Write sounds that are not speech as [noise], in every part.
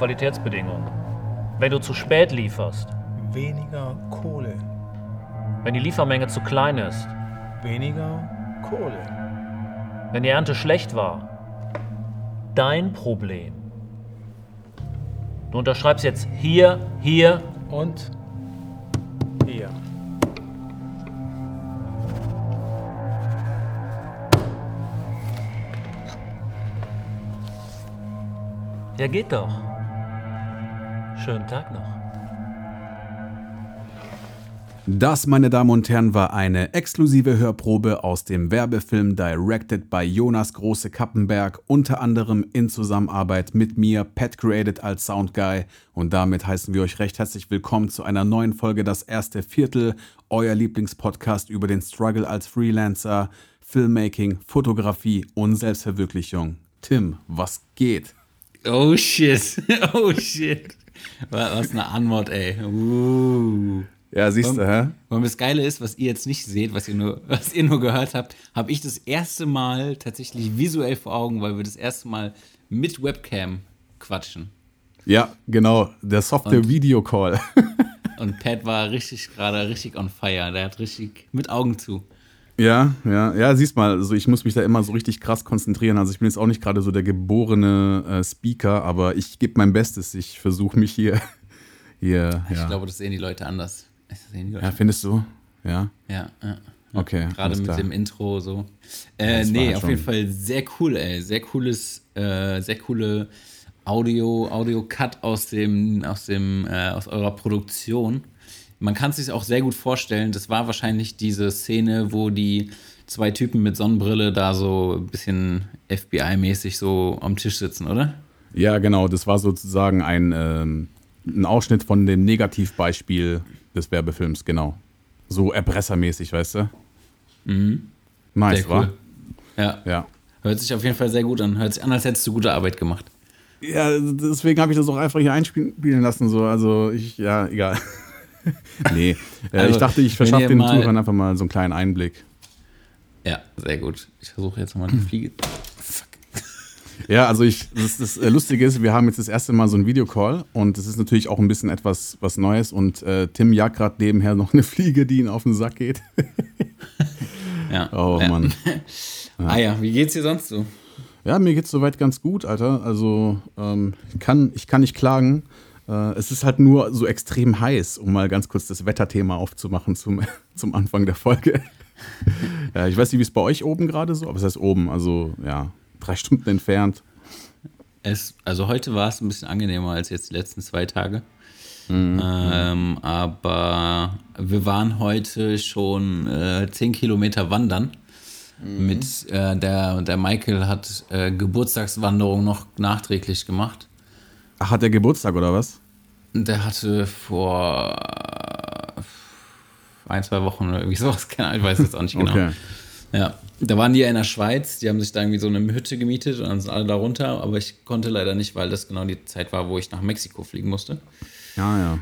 Qualitätsbedingungen. Wenn du zu spät lieferst, Weniger Kohle. wenn die Liefermenge zu klein ist, Weniger Kohle. wenn die Ernte schlecht war, dein Problem. Du unterschreibst jetzt hier, hier, Und hier. ja geht doch. Schönen Tag noch. Das, meine Damen und Herren, war eine exklusive Hörprobe aus dem Werbefilm Directed by Jonas Große Kappenberg, unter anderem in Zusammenarbeit mit mir, Pat Created als Soundguy. Und damit heißen wir euch recht herzlich willkommen zu einer neuen Folge Das erste Viertel, euer Lieblingspodcast über den Struggle als Freelancer, Filmmaking, Fotografie und Selbstverwirklichung. Tim, was geht? Oh shit. [laughs] Oh shit. Was eine Antwort, ey. Uh. Ja, siehst du, hä? Und das Geile ist, was ihr jetzt nicht seht, was ihr nur, [laughs] was ihr nur gehört habt, habe ich das erste Mal tatsächlich visuell vor Augen, weil wir das erste Mal mit Webcam quatschen. Ja, genau, der Software-Video-Call. [laughs] Und Pat war richtig gerade richtig on fire. Der hat richtig mit Augen zu. Ja, ja, ja, siehst mal, also ich muss mich da immer so richtig krass konzentrieren. Also ich bin jetzt auch nicht gerade so der geborene äh, Speaker, aber ich gebe mein Bestes. Ich versuche mich hier, [laughs] hier, Ich ja. glaube, das sehen die Leute anders. Die Leute. ja, findest du? Ja, Ja, ja. okay. Gerade mit klar. dem Intro so. Äh, nee, halt auf jeden Fall sehr cool, ey. Sehr cooles, äh, sehr coole Audio, Audio-Cut aus dem, aus dem, äh, aus eurer Produktion. Man kann es sich auch sehr gut vorstellen. Das war wahrscheinlich diese Szene, wo die zwei Typen mit Sonnenbrille da so ein bisschen FBI-mäßig so am Tisch sitzen, oder? Ja, genau, das war sozusagen ein, ähm, ein Ausschnitt von dem Negativbeispiel des Werbefilms, genau. So erpressermäßig, weißt du? Mhm. Nice, cool. Ja. Ja. Hört sich auf jeden Fall sehr gut an. Hört sich an, als hättest du gute Arbeit gemacht. Ja, deswegen habe ich das auch einfach hier einspielen lassen. So. Also ich, ja, egal. [laughs] nee, äh, Also, ich dachte, ich verschaffe den Zuhörern einfach mal so einen kleinen Einblick. Ja, sehr gut. Ich versuche jetzt nochmal die Fliege. Fuck. [laughs] Ja, also ich, das, das äh, Lustige ist, wir haben jetzt das erste Mal so einen Videocall und das ist natürlich auch ein bisschen etwas was Neues und äh, Tim jagt gerade nebenher noch eine Fliege, die ihn auf den Sack geht. [laughs] Ja. Oh ja. Mann. Ah ja, wie geht's dir sonst so? Ja, mir geht's soweit ganz gut, Alter. Also ähm, ich, kann, ich kann nicht klagen. Äh, es ist halt nur so extrem heiß, um mal ganz kurz das Wetterthema aufzumachen zum, [laughs] zum Anfang der Folge. [laughs] ja, ich weiß nicht, wie es bei euch oben gerade so, aber es heißt oben, also ja, drei Stunden entfernt. Es, also heute war es ein bisschen angenehmer als jetzt die letzten zwei Tage. Ähm, aber wir waren heute schon äh, 10 Kilometer wandern. Mit äh, der, der Michael hat äh, Geburtstagswanderung noch nachträglich gemacht. Hat der Geburtstag oder was? Der hatte vor ein, zwei Wochen oder irgendwie [laughs] sowas, keine Ahnung, ich weiß jetzt auch nicht genau. Okay. Ja, da waren die ja in der Schweiz, die haben sich da irgendwie so eine Hütte gemietet und dann sind alle da runter, aber ich konnte leider nicht, weil das genau die Zeit war, wo ich nach Mexiko fliegen musste. Ja, ja.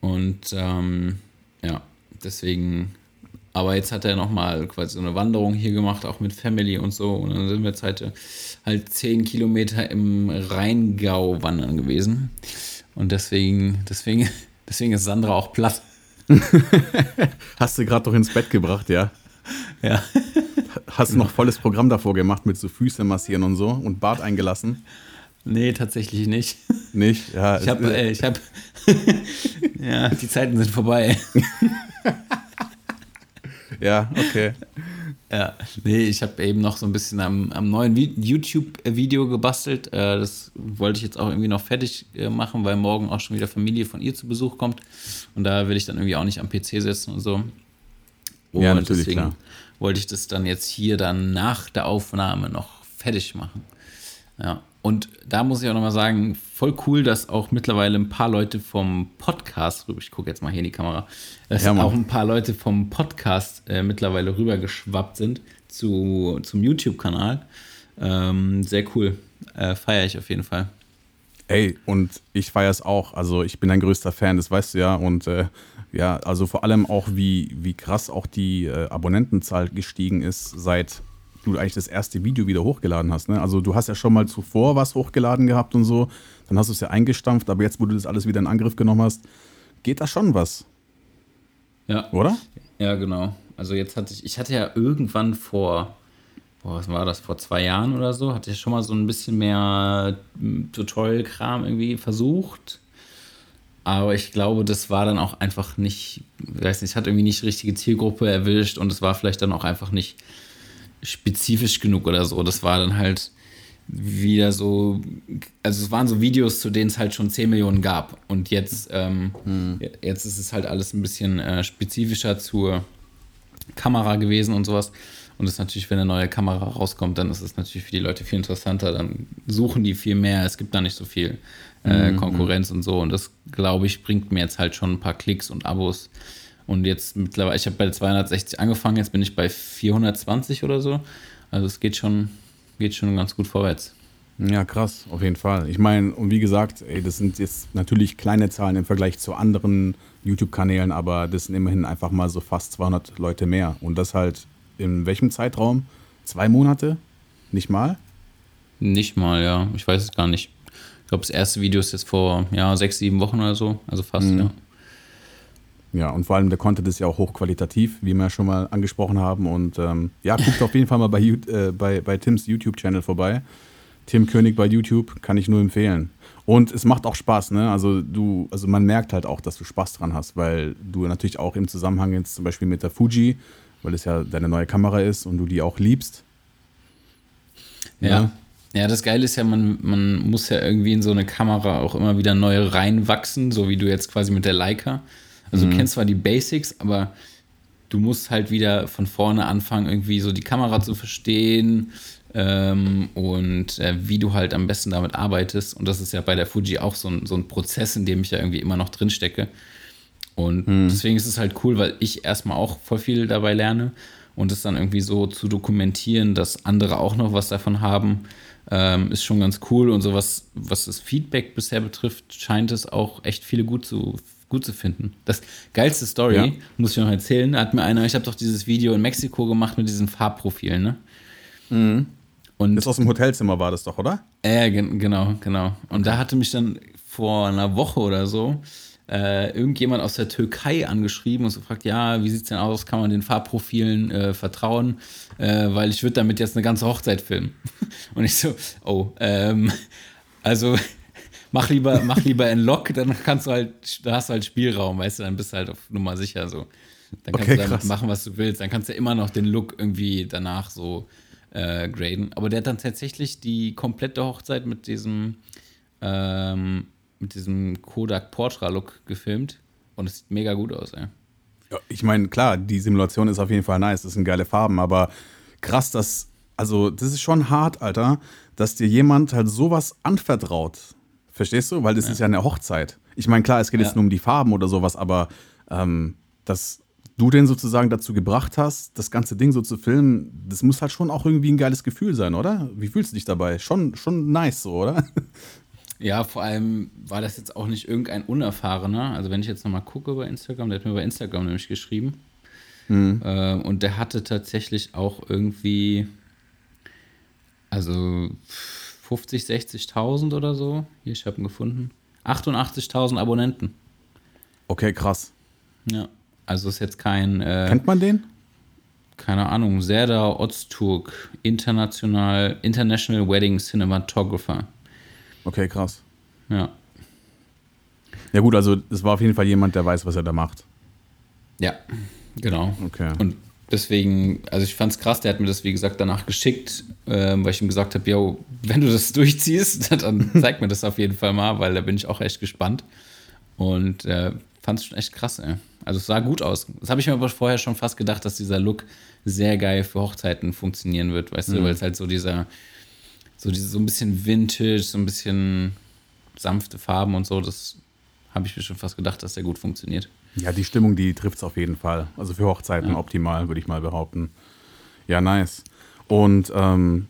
Und ähm, ja, deswegen, aber jetzt hat er nochmal quasi so eine Wanderung hier gemacht, auch mit Family und so. Und dann sind wir jetzt heute halt zehn Kilometer im Rheingau wandern gewesen. Und deswegen, deswegen, [laughs] deswegen ist Sandra auch platt. [laughs] Hast du gerade doch ins Bett gebracht, ja? Ja. Hast du noch volles Programm davor gemacht mit so Füße massieren und so und Bart eingelassen? Nee, tatsächlich nicht. Nicht? Ja, Ich habe, äh, ich habe, [laughs] ja, die Zeiten sind vorbei. Ja, okay. [laughs] Ja, nee, ich habe eben noch so ein bisschen am, am neuen Vi- YouTube-Video gebastelt. Äh, das wollte ich jetzt auch irgendwie noch fertig äh, machen, weil morgen auch schon wieder Familie von ihr zu Besuch kommt. Und da will ich dann irgendwie auch nicht am PC sitzen und so. Und Ja, natürlich, deswegen klar. wollte ich das dann jetzt hier dann nach der Aufnahme noch fertig machen. Ja. Und da muss ich auch nochmal sagen, voll cool, dass auch mittlerweile ein paar Leute vom Podcast, ich gucke jetzt mal hier in die Kamera, dass Ja, auch ein paar Leute vom Podcast äh, mittlerweile rübergeschwappt sind zu, zum YouTube-Kanal. Ähm, sehr cool. Äh, Feiere ich auf jeden Fall. Ey, und ich feiere es auch. Also ich bin ein größter Fan, das weißt du ja. Und äh, ja, also vor allem auch, wie, wie krass auch die äh, Abonnentenzahl gestiegen ist, seit du eigentlich das erste Video wieder hochgeladen hast. Ne? Also du hast ja schon mal zuvor was hochgeladen gehabt und so. Dann hast du es ja eingestampft, aber jetzt, wo du das alles wieder in Angriff genommen hast, geht da schon was, Ja. oder? Ja, genau. Also jetzt hatte ich, ich hatte ja irgendwann vor, boah, was war das, vor zwei Jahren oder so, hatte ich schon mal so ein bisschen mehr mm, Tutorial-Kram irgendwie versucht. Aber ich glaube, das war dann auch einfach nicht, ich weiß nicht, es hat irgendwie nicht die richtige Zielgruppe erwischt und es war vielleicht dann auch einfach nicht spezifisch genug oder so. Das war dann halt wieder so, also es waren so Videos, zu denen es halt schon 10 Millionen gab. Und jetzt, ähm, jetzt ist es halt alles ein bisschen äh, spezifischer zur Kamera gewesen und sowas. Und das ist natürlich, wenn eine neue Kamera rauskommt, dann ist es natürlich für die Leute viel interessanter. Dann suchen die viel mehr. Es gibt da nicht so viel äh, Konkurrenz und so. Und das, glaube ich, bringt mir jetzt halt schon ein paar Klicks und Abos. Und jetzt mittlerweile, ich habe bei 260 angefangen, jetzt bin ich bei 420 oder so. Also es geht schon, geht schon ganz gut vorwärts. Ja, krass, auf jeden Fall. Ich meine, und wie gesagt, ey, das sind jetzt natürlich kleine Zahlen im Vergleich zu anderen YouTube-Kanälen, aber das sind immerhin einfach mal so fast 200 Leute mehr. Und das halt in welchem Zeitraum? Zwei Monate? Nicht mal? Nicht mal, ja. Ich weiß es gar nicht. Ich glaube, das erste Video ist jetzt vor ja, sechs, sieben Wochen oder so. Also fast, ja. Ja, und vor allem der Content ist ja auch hochqualitativ, wie wir ja schon mal angesprochen haben. Und ähm, ja, guckt auf jeden Fall mal bei, äh, bei, bei Tims YouTube-Channel vorbei. Tim König bei YouTube kann ich nur empfehlen. Und es macht auch Spaß, ne? Also du, also man merkt halt auch, dass du Spaß dran hast, weil du natürlich auch im Zusammenhang jetzt zum Beispiel mit der Fuji, weil es ja deine neue Kamera ist und du die auch liebst. Ja. Ja, das Geile ist ja, man, man muss ja irgendwie in so eine Kamera auch immer wieder neu reinwachsen, so wie du jetzt quasi mit der Leica. Also du kennst zwar die Basics, aber du musst halt wieder von vorne anfangen, irgendwie so die Kamera zu verstehen ähm, und äh, wie du halt am besten damit arbeitest. Und das ist ja bei der Fuji auch so ein, so ein Prozess, in dem ich ja irgendwie immer noch drin stecke. Und deswegen ist es halt cool, weil ich erstmal auch voll viel dabei lerne und es dann irgendwie so zu dokumentieren, dass andere auch noch was davon haben, ähm, ist schon ganz cool. Und sowas, was das Feedback bisher betrifft, scheint es auch echt viele gut zu, gut zu finden. Das geilste Story, Ja. muss ich noch erzählen, hat mir einer, ich habe doch dieses Video in Mexiko gemacht mit diesen Farbprofilen, ne? Und Das aus dem Hotelzimmer war das doch, oder? äh, gen genau, genau. Und da hatte mich dann vor einer Woche oder so äh, irgendjemand aus der Türkei angeschrieben und so fragt, ja, wie sieht's denn aus? Kann man den Farbprofilen äh, vertrauen? Äh, weil ich würde damit jetzt eine ganze Hochzeit filmen. [laughs] Und ich so, oh, ähm, also mach lieber, mach lieber in Lock, dann kannst du halt, da hast du halt Spielraum, weißt du, dann bist du halt auf Nummer sicher so. Dann kannst Okay, du damit krass. machen, was du willst. Dann kannst du immer noch den Look irgendwie danach so äh, graden. Aber der hat dann tatsächlich die komplette Hochzeit mit diesem, ähm, mit diesem Kodak Portra Look gefilmt. Und es sieht mega gut aus, ey. Ja, ich meine, klar, die Simulation ist auf jeden Fall nice, das sind geile Farben, aber krass, dass, also das ist schon hart, Alter, dass dir jemand halt sowas anvertraut. Verstehst du? Weil das ist ja eine Hochzeit. Ich meine, klar, es geht Ja. jetzt nur um die Farben oder sowas, aber ähm, dass du den sozusagen dazu gebracht hast, das ganze Ding so zu filmen, das muss halt schon auch irgendwie ein geiles Gefühl sein, oder? Wie fühlst du dich dabei? Schon, schon nice so, oder? Ja, vor allem war das jetzt auch nicht irgendein Unerfahrener. Also wenn ich jetzt nochmal gucke bei Instagram, der hat mir bei Instagram nämlich geschrieben. Ähm, und der hatte tatsächlich auch irgendwie, also 50, 60.000 oder so. Hier, ich habe ihn gefunden. 88.000 Abonnenten. Okay, krass. Ja. Also ist jetzt kein, äh, Kennt man den? keine Ahnung, Serdar Öztürk, international, International Wedding Cinematographer. Okay, krass. Ja. Ja gut, also es war auf jeden Fall jemand, der weiß, was er da macht. Ja, genau. Okay. Und deswegen, also ich fand's krass, der hat mir das, wie gesagt, danach geschickt, ähm, weil ich ihm gesagt habe, yo, wenn du das [laughs] durchziehst, [laughs] dann zeig mir das auf jeden Fall mal, weil da bin ich auch echt gespannt. Und äh, fand's schon echt krass, ey. Also es sah gut aus. Das habe ich mir aber vorher schon fast gedacht, dass dieser Look sehr geil für Hochzeiten funktionieren wird, weißt du, weil es halt so dieser, so diese so ein bisschen Vintage, so ein bisschen sanfte Farben und so, das habe ich mir schon fast gedacht, dass der gut funktioniert. Ja, die Stimmung, die trifft es auf jeden Fall. Also für Hochzeiten Ja. optimal, würde ich mal behaupten. Ja, nice. Und ähm,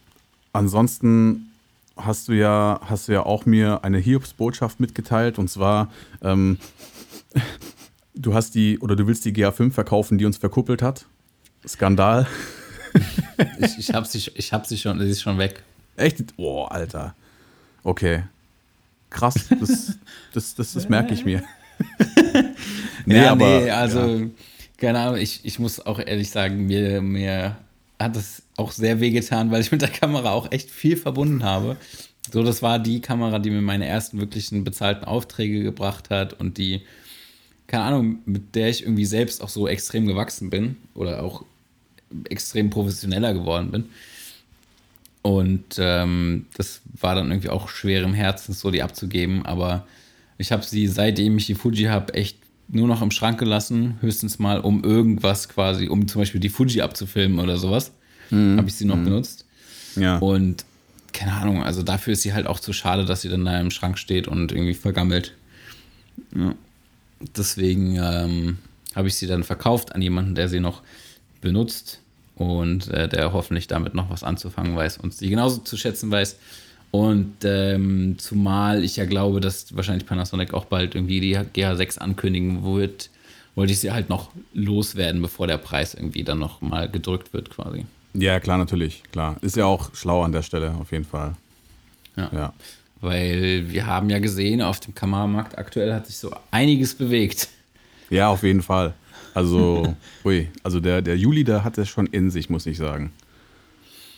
ansonsten hast du ja, hast du ja auch mir eine Hiobsbotschaft mitgeteilt und zwar, ähm, [laughs] du hast die oder du willst die GA5 verkaufen, die uns verkuppelt hat. Skandal. [laughs] Ich, ich habe sie, ich hab sie schon, sie ist schon weg. Echt? Boah, Alter. Okay. Krass, das, das, das, das merke ich mir. [laughs] ja, nee, also, keine Ahnung, ich, ich muss auch ehrlich sagen, mir, mir hat es auch sehr wehgetan, weil ich mit der Kamera auch echt viel verbunden habe. So, das war die Kamera, die mir meine ersten wirklichen bezahlten Aufträge gebracht hat und die, keine Ahnung, mit der ich irgendwie selbst auch so extrem gewachsen bin oder auch extrem professioneller geworden bin. Und ähm, das war dann irgendwie auch schwer im Herzen, so die abzugeben. Aber ich habe sie, seitdem ich die Fuji habe, echt nur noch im Schrank gelassen. Höchstens mal, um irgendwas quasi, um zum Beispiel die Fuji abzufilmen oder sowas. Habe ich sie noch benutzt. Ja. Und keine Ahnung, also dafür ist sie halt auch zu schade, dass sie dann da im Schrank steht und irgendwie vergammelt. Ja. Deswegen ähm, habe ich sie dann verkauft an jemanden, der sie noch benutzt und äh, der hoffentlich damit noch was anzufangen weiß und sie genauso zu schätzen weiß. Und ähm, zumal ich ja glaube, dass wahrscheinlich Panasonic auch bald irgendwie die GH6 ankündigen wird, wollte ich sie halt noch loswerden, bevor der Preis irgendwie dann noch mal gedrückt wird quasi. Ja, klar, natürlich. Klar. Ist ja auch schlau an der Stelle, auf jeden Fall. Ja. Ja. Weil wir haben ja gesehen, auf dem Kameramarkt aktuell hat sich so einiges bewegt. Ja, auf jeden Fall. Also, [laughs] ui, also der, der Juli, der hat es schon in sich, muss ich sagen.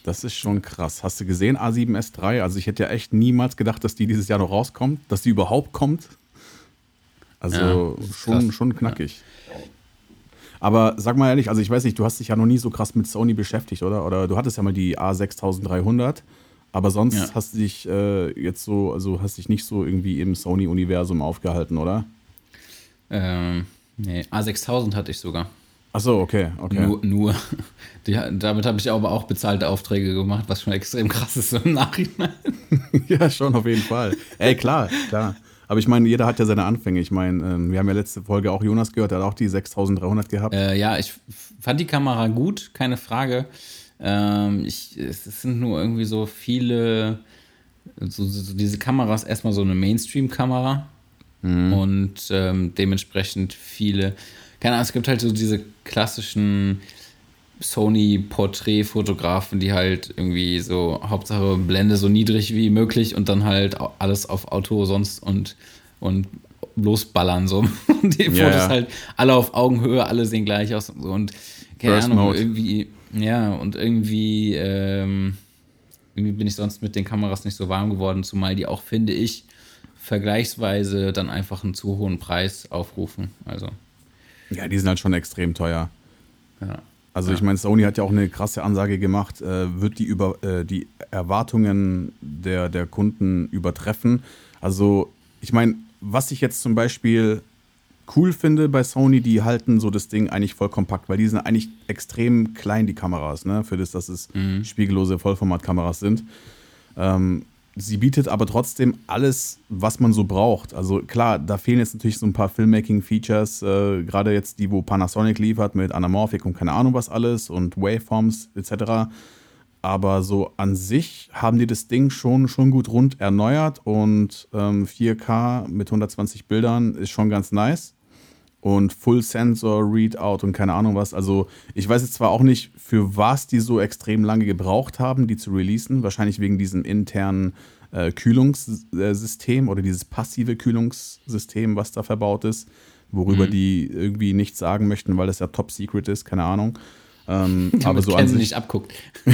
Das ist schon krass. Hast du gesehen, A7S3? Also ich hätte ja echt niemals gedacht, dass die dieses Jahr noch rauskommt, dass die überhaupt kommt. Also Ja, schon, krass. schon knackig. Aber sag mal ehrlich, also ich weiß nicht, du hast dich ja noch nie so krass mit Sony beschäftigt, oder? Oder du hattest ja mal die A6300, aber sonst Ja. hast du dich äh, jetzt so, also hast dich nicht so irgendwie im Sony-Universum aufgehalten, oder? Ähm, nee, A6000 hatte ich sogar. Ach so, okay, okay. Nur, nur. [laughs] Die, damit habe ich aber auch bezahlte Aufträge gemacht, was schon extrem krass ist so im Nachhinein. [laughs] Ja, schon auf jeden Fall. Ey, klar, klar. Aber ich meine, jeder hat ja seine Anfänge. Ich meine, ähm, wir haben ja letzte Folge auch Jonas gehört, der hat auch die 6300 gehabt. Äh, ja, ich fand die Kamera gut, keine Frage. Ähm, ich, es sind nur irgendwie so viele, so, so, diese Kamera ist erstmal so eine Mainstream-Kamera und ähm, dementsprechend viele, keine Ahnung, es gibt halt so diese klassischen Sony-Porträtfotografen, die halt irgendwie so Hauptsache Blende so niedrig wie möglich und dann halt alles auf Auto sonst und, und losballern so. [laughs] Und die Fotos halt alle auf Augenhöhe, alle sehen gleich aus und so. Und keine Burst Ahnung, Mode. irgendwie, ja, und irgendwie, ähm, irgendwie bin ich sonst mit den Kameras nicht so warm geworden, zumal die auch, finde ich, vergleichsweise dann einfach einen zu hohen Preis aufrufen. Also, Ja, die sind halt schon extrem teuer. ja. Also ich meine, Sony hat ja auch eine krasse Ansage gemacht, äh, wird die über äh, die Erwartungen der, der Kunden übertreffen. Also ich meine, was ich jetzt zum Beispiel cool finde bei Sony, die halten so das Ding eigentlich voll kompakt, weil die sind eigentlich extrem klein, die Kameras, ne? Für das, dass es spiegellose Vollformatkameras sind. Ähm, sie bietet aber trotzdem alles, was man so braucht. Also klar, da fehlen jetzt natürlich so ein paar Filmmaking-Features, äh, gerade jetzt die, wo Panasonic liefert mit Anamorphic und keine Ahnung was alles und Waveforms etc. Aber so an sich haben die das Ding schon, schon gut rund erneuert und ähm, 4K mit 120 Bildern ist schon ganz nice und Full Sensor Readout und keine Ahnung was. Also ich weiß jetzt zwar auch nicht, für was die so extrem lange gebraucht haben, die zu releasen. Wahrscheinlich wegen diesem internen äh, Kühlungssystem oder dieses passive Kühlungssystem, was da verbaut ist, worüber die irgendwie nichts sagen möchten, weil das ja Top Secret ist, keine Ahnung. Ähm, [laughs] aber so an sich nicht abguckt. [laughs]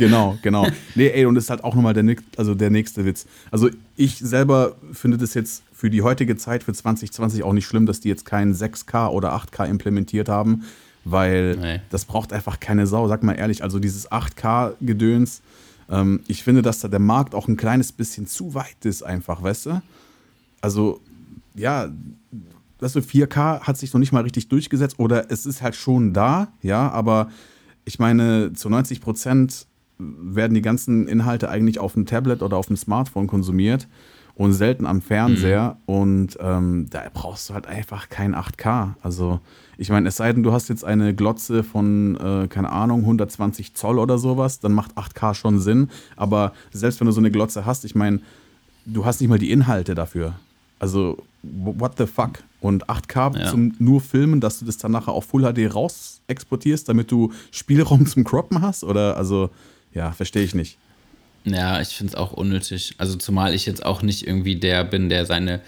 Genau, genau. Nee, ey, und das ist halt auch nochmal der, also der nächste Witz. Also ich selber finde das jetzt für die heutige Zeit, für 2020 auch nicht schlimm, dass die jetzt keinen 6K oder 8K implementiert haben, weil Nee. das braucht einfach keine Sau, sag mal ehrlich. Also dieses 8K-Gedöns, ähm, ich finde, dass da der Markt auch ein kleines bisschen zu weit ist einfach, weißt du? Also, ja, weißt du, 4K hat sich noch nicht mal richtig durchgesetzt oder es ist halt schon da, ja, aber ich meine, zu 90 Prozent werden die ganzen Inhalte eigentlich auf dem Tablet oder auf dem Smartphone konsumiert und selten am Fernseher. Mhm. Und ähm, da brauchst du halt einfach kein 8K. Also, ich meine, es sei denn, du hast jetzt eine Glotze von, äh, keine Ahnung, 120 Zoll oder sowas, dann macht 8K schon Sinn. Aber selbst wenn du so eine Glotze hast, ich meine, du hast nicht mal die Inhalte dafür. Also, what the fuck? Und 8K ja. zum nur filmen, dass du das dann nachher auf Full HD raus exportierst, damit du Spielraum [laughs] zum Croppen hast? Oder, also, ja, verstehe ich nicht. Ja, ich finde es auch unnötig. Also, zumal ich jetzt auch nicht irgendwie der bin, der seine,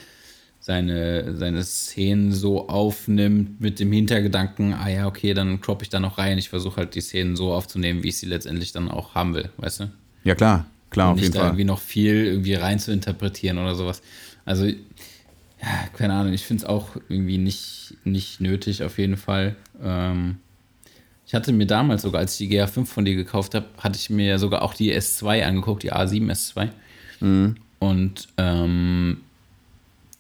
seine, seine Szenen so aufnimmt mit dem Hintergedanken, ah ja, okay, dann croppe ich da noch rein. Ich versuche halt die Szenen so aufzunehmen, wie ich sie letztendlich dann auch haben will, weißt du? Ja, klar, klar, Und auf jeden Fall. irgendwie noch viel irgendwie rein zu interpretieren oder sowas. Also, ja, keine Ahnung, ich finde es auch irgendwie nicht, nicht nötig, auf jeden Fall. Ähm, ich hatte mir damals sogar, als ich die GA5 von dir gekauft habe, hatte ich mir sogar auch die S2 angeguckt, die A7 S2. Mhm. Und ähm,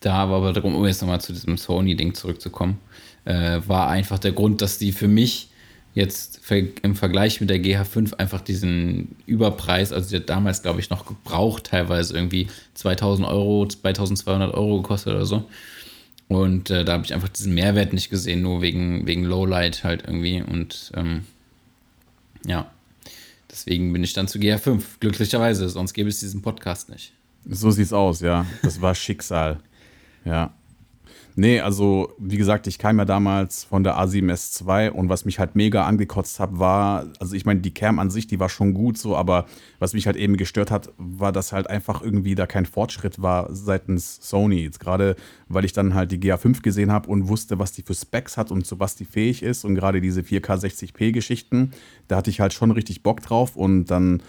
da war aber darum, um jetzt nochmal zu diesem Sony-Ding zurückzukommen, äh, war einfach der Grund, dass die für mich jetzt im Vergleich mit der GH5 einfach diesen Überpreis, also die hat damals, glaube ich, noch gebraucht, teilweise irgendwie 2000 Euro, 2200 Euro gekostet oder so. Und äh, da habe ich einfach diesen Mehrwert nicht gesehen, nur wegen, wegen Lowlight halt irgendwie. Und ähm, ja, deswegen bin ich dann zu GH5, glücklicherweise, sonst gäbe es diesen Podcast nicht. So sieht's aus, ja. Das war Schicksal. Ja. Nee, also wie gesagt, ich kam ja damals von der A7S2 und was mich halt mega angekotzt hat, war, also ich meine, die Cam an sich, die war schon gut so, aber was mich halt eben gestört hat, war, dass halt einfach irgendwie da kein Fortschritt war seitens Sony. Jetzt gerade, weil ich dann halt die GA5 gesehen habe und wusste, was die für Specs hat und zu was die fähig ist und gerade diese 4K 60p Geschichten, da hatte ich halt schon richtig Bock drauf und dann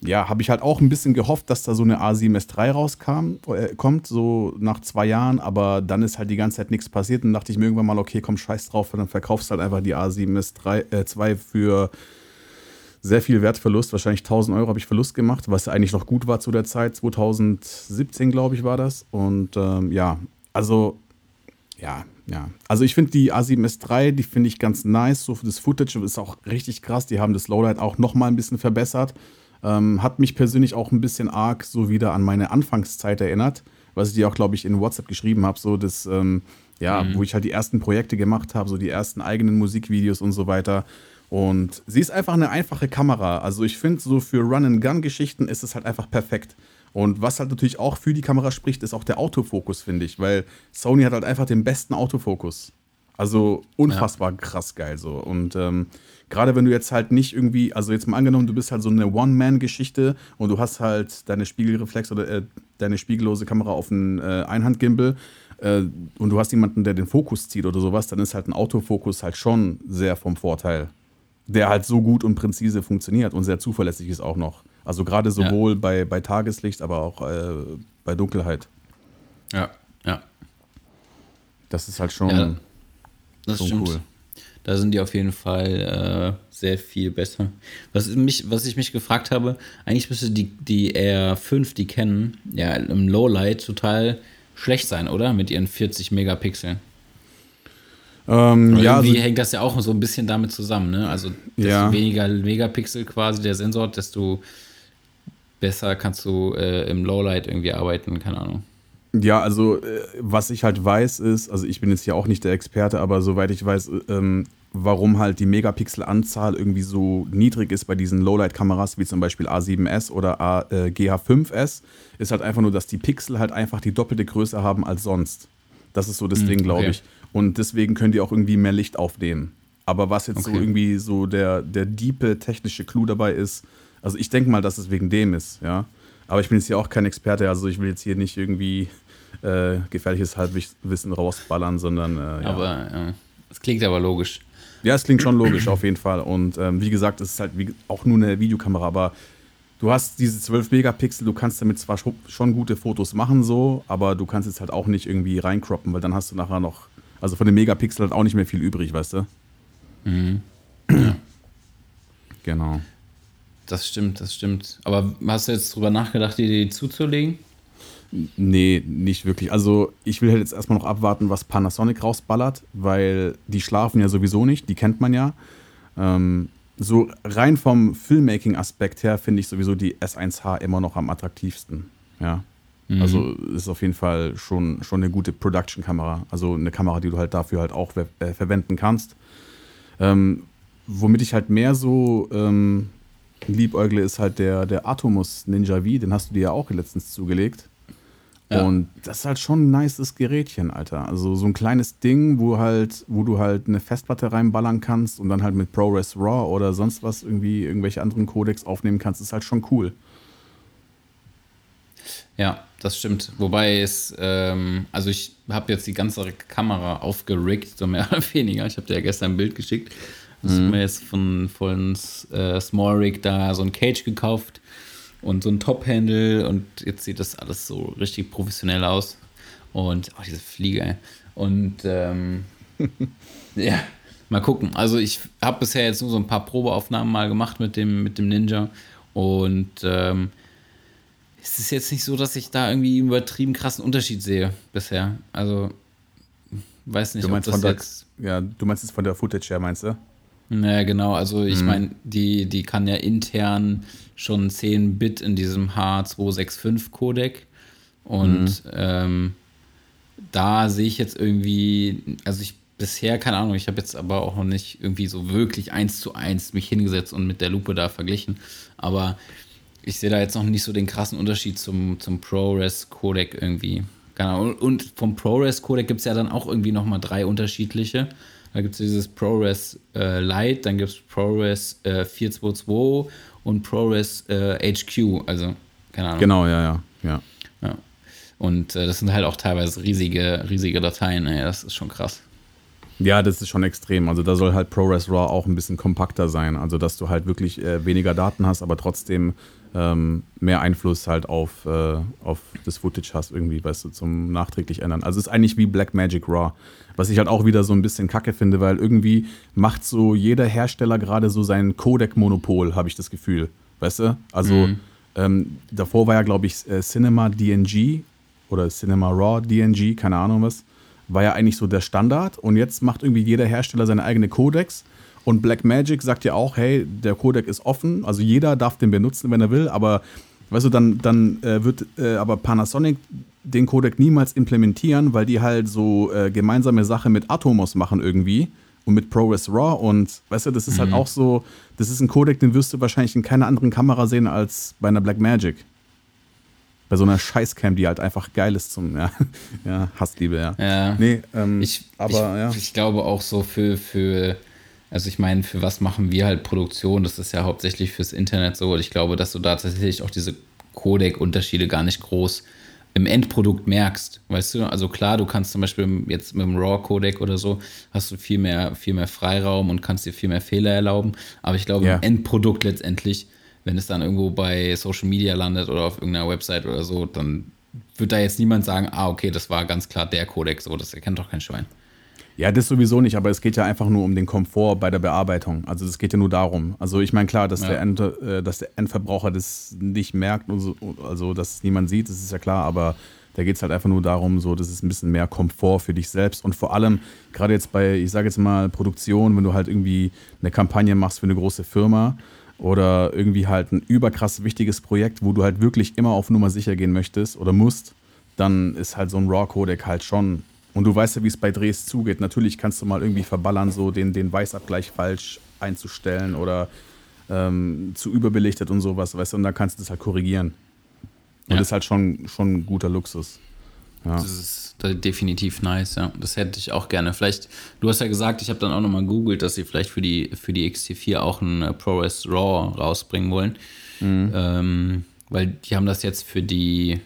ja, habe ich halt auch ein bisschen gehofft, dass da so eine A7S3 rauskam, äh, kommt, so nach zwei Jahren, aber dann ist halt die ganze Zeit nichts passiert und dachte ich mir irgendwann mal, okay, komm, scheiß drauf, dann verkaufst du halt einfach die A7S3, äh, 2 für sehr viel Wertverlust, wahrscheinlich 1000 Euro habe ich Verlust gemacht, was eigentlich noch gut war zu der Zeit, 2017 glaube ich war das. Und ähm, ja, also ja, ja. Also ich finde die A7S3, die finde ich ganz nice, so für das Footage ist auch richtig krass, die haben das Lowlight auch nochmal ein bisschen verbessert ähm, hat mich persönlich auch ein bisschen arg so wieder an meine Anfangszeit erinnert, was ich dir auch, glaube ich, in WhatsApp geschrieben habe, so das, ähm, ja, mhm. wo ich halt die ersten Projekte gemacht habe, so die ersten eigenen Musikvideos und so weiter. Und sie ist einfach eine einfache Kamera. Also ich finde, so für Run-and-Gun-Geschichten ist es halt einfach perfekt. Und was halt natürlich auch für die Kamera spricht, ist auch der Autofokus, finde ich, weil Sony hat halt einfach den besten Autofokus. Also unfassbar ja. krass geil so. Und ähm, Gerade wenn du jetzt halt nicht irgendwie, also jetzt mal angenommen, du bist halt so eine One-Man-Geschichte und du hast halt deine Spiegelreflex oder äh, deine spiegellose Kamera auf einen äh, Einhandgimbal äh, und du hast jemanden, der den Fokus zieht oder sowas, dann ist halt ein Autofokus halt schon sehr vom Vorteil. Der halt so gut und präzise funktioniert und sehr zuverlässig ist auch noch. Also gerade sowohl ja. bei, bei Tageslicht, aber auch äh, bei Dunkelheit. Ja, ja. Das ist halt schon, ja, das schon cool. Da sind die auf jeden Fall äh, sehr viel besser. Was, mich, was ich mich gefragt habe, eigentlich müsste die, die R5, die kennen, ja im Lowlight total schlecht sein, oder? Mit ihren 40 Megapixeln. Ähm, ja, irgendwie also, hängt das ja auch so ein bisschen damit zusammen, ne? Also desto ja. weniger Megapixel quasi der Sensor, desto besser kannst du äh, im Lowlight irgendwie arbeiten, keine Ahnung. Ja, also äh, was ich halt weiß ist, also ich bin jetzt hier auch nicht der Experte, aber soweit ich weiß, ähm, warum halt die Megapixel-Anzahl irgendwie so niedrig ist bei diesen Lowlight-Kameras wie zum Beispiel A7S oder A, äh, GH5S, ist halt einfach nur, dass die Pixel halt einfach die doppelte Größe haben als sonst. Das ist so das mm, Ding, glaube okay. ich. Und deswegen können die auch irgendwie mehr Licht aufnehmen. Aber was jetzt okay. so irgendwie so der, der diepe technische Clou dabei ist, also ich denke mal, dass es wegen dem ist, ja. Aber ich bin jetzt hier auch kein Experte, also ich will jetzt hier nicht irgendwie äh, gefährliches Halbwissen rausballern, sondern äh, ja. Aber es klingt aber logisch. Ja, es klingt schon logisch auf jeden Fall. Und ähm, wie gesagt, es ist halt wie, auch nur eine Videokamera, aber du hast diese 12 Megapixel, du kannst damit zwar schon gute Fotos machen, so, aber du kannst jetzt halt auch nicht irgendwie reinkroppen, weil dann hast du nachher noch, also von den Megapixeln halt auch nicht mehr viel übrig, weißt du? Mhm. Ja. Genau. Das stimmt, das stimmt. Aber hast du jetzt drüber nachgedacht, die, die zuzulegen? Nee, nicht wirklich. Also ich will halt jetzt erstmal noch abwarten, was Panasonic rausballert, weil die schlafen ja sowieso nicht, die kennt man ja. Ähm, so rein vom Filmmaking-Aspekt her finde ich sowieso die S1H immer noch am attraktivsten. Ja. Mhm. Also ist auf jeden Fall schon, schon eine gute Production-Kamera. Also eine Kamera, die du halt dafür halt auch äh, verwenden kannst. Ähm, womit ich halt mehr so ähm, liebäugle, ist halt der, der Atomus Ninja V. Den hast du dir ja auch letztens zugelegt. Ja. Und das ist halt schon ein nices Gerätchen, Alter. Also so ein kleines Ding, wo halt, wo du halt eine Festplatte reinballern kannst und dann halt mit ProRes RAW oder sonst was irgendwie irgendwelche anderen Codecs aufnehmen kannst, ist halt schon cool. Ja, das stimmt. Wobei es, ähm, also ich habe jetzt die ganze Kamera aufgerickt, so mehr [laughs] oder weniger. Ich habe dir ja gestern ein Bild geschickt. Ich mhm. mir jetzt von, von äh, Small Rig da so ein Cage gekauft und so ein Top-Handle und jetzt sieht das alles so richtig professionell aus. Und oh, diese Fliege. Und ähm, [laughs] ja, mal gucken. Also ich habe bisher jetzt nur so ein paar Probeaufnahmen mal gemacht mit dem, mit dem Ninja. Und ähm, es ist jetzt nicht so, dass ich da irgendwie übertrieben krassen Unterschied sehe bisher. Also weiß nicht, du meinst ob das von jetzt der, ja, du meinst es von der Footage her, meinst du? Naja, genau. Also ich mhm. meine, die, die kann ja intern schon 10 Bit in diesem H265-Codec. Und mhm. ähm, da sehe ich jetzt irgendwie, also ich bisher, keine Ahnung, ich habe jetzt aber auch noch nicht irgendwie so wirklich eins zu eins mich hingesetzt und mit der Lupe da verglichen. Aber ich sehe da jetzt noch nicht so den krassen Unterschied zum, zum ProRes-Codec irgendwie. Genau. Und vom ProRes-Codec gibt es ja dann auch irgendwie nochmal drei unterschiedliche. Da gibt es dieses ProRes äh, Lite, dann gibt es ProRes äh, 422 und ProRes äh, HQ, also keine Ahnung. Genau, ja, ja, ja. ja. Und äh, das sind halt auch teilweise riesige, riesige Dateien, ey, das ist schon krass. Ja, das ist schon extrem. Also da soll halt ProRes RAW auch ein bisschen kompakter sein. Also dass du halt wirklich äh, weniger Daten hast, aber trotzdem ähm, mehr Einfluss halt auf, äh, auf das Footage hast, irgendwie, weißt du, zum nachträglich ändern. Also es ist eigentlich wie Blackmagic RAW. Was ich halt auch wieder so ein bisschen kacke finde, weil irgendwie macht so jeder Hersteller gerade so sein Codec-Monopol, habe ich das Gefühl. Weißt du? Also mhm. ähm, davor war ja, glaube ich, äh, Cinema DNG oder Cinema Raw DNG, keine Ahnung was, war ja eigentlich so der Standard. Und jetzt macht irgendwie jeder Hersteller seine eigene Codecs. Und Blackmagic sagt ja auch, hey, der Codec ist offen, also jeder darf den benutzen, wenn er will, aber weißt du, dann, dann äh, wird äh, aber Panasonic den Codec niemals implementieren, weil die halt so äh, gemeinsame Sache mit Atomos machen irgendwie und mit ProRes RAW und weißt du, das ist halt mhm. halt auch so, das ist ein Codec, den wirst du wahrscheinlich in keiner anderen Kamera sehen als bei einer Blackmagic. Bei so einer Scheißcam, die halt einfach geil ist zum, ja, [laughs] ja Hassliebe, ja. Ja. Nee, ähm, ich, aber ich, ja. Ich glaube auch so für, für, also ich meine, für was machen wir halt Produktion? Das ist ja hauptsächlich fürs Internet so. Und ich glaube, dass du da tatsächlich auch diese Codec-Unterschiede gar nicht groß im Endprodukt merkst, weißt du? Also klar, du kannst zum Beispiel jetzt mit dem RAW-Codec oder so, hast du viel mehr, viel mehr Freiraum und kannst dir viel mehr Fehler erlauben. Aber ich glaube, ja. im Endprodukt letztendlich, wenn es dann irgendwo bei Social Media landet oder auf irgendeiner Website oder so, dann wird da jetzt niemand sagen, ah, okay, das war ganz klar der Codec, so, das erkennt doch kein Schwein. Ja, das sowieso nicht, aber es geht ja einfach nur um den Komfort bei der Bearbeitung. Also es geht ja nur darum. Also ich meine, klar, dass, ja. der End, äh, dass der Endverbraucher das nicht merkt, und so, also dass es niemand sieht, das ist ja klar, aber da geht es halt einfach nur darum, so, das ist ein bisschen mehr Komfort für dich selbst. Und vor allem, gerade jetzt bei, ich sage jetzt mal, Produktion, wenn du halt irgendwie eine Kampagne machst für eine große Firma oder irgendwie halt ein überkrass wichtiges Projekt, wo du halt wirklich immer auf Nummer sicher gehen möchtest oder musst, dann ist halt so ein RAW-Codec halt schon und du weißt ja, wie es bei Drehs zugeht. Natürlich kannst du mal irgendwie verballern, so den, den Weißabgleich falsch einzustellen oder ähm, zu überbelichtet und sowas, weißt du, und dann kannst du das halt korrigieren. Und ja. das ist halt schon, schon ein guter Luxus. Ja. Das ist definitiv nice, ja. Das hätte ich auch gerne. Vielleicht, du hast ja gesagt, ich habe dann auch nochmal googelt, dass sie vielleicht für die, für die XT4 auch ein äh, ProRes RAW rausbringen wollen. Mhm. Ähm, weil die haben das jetzt für die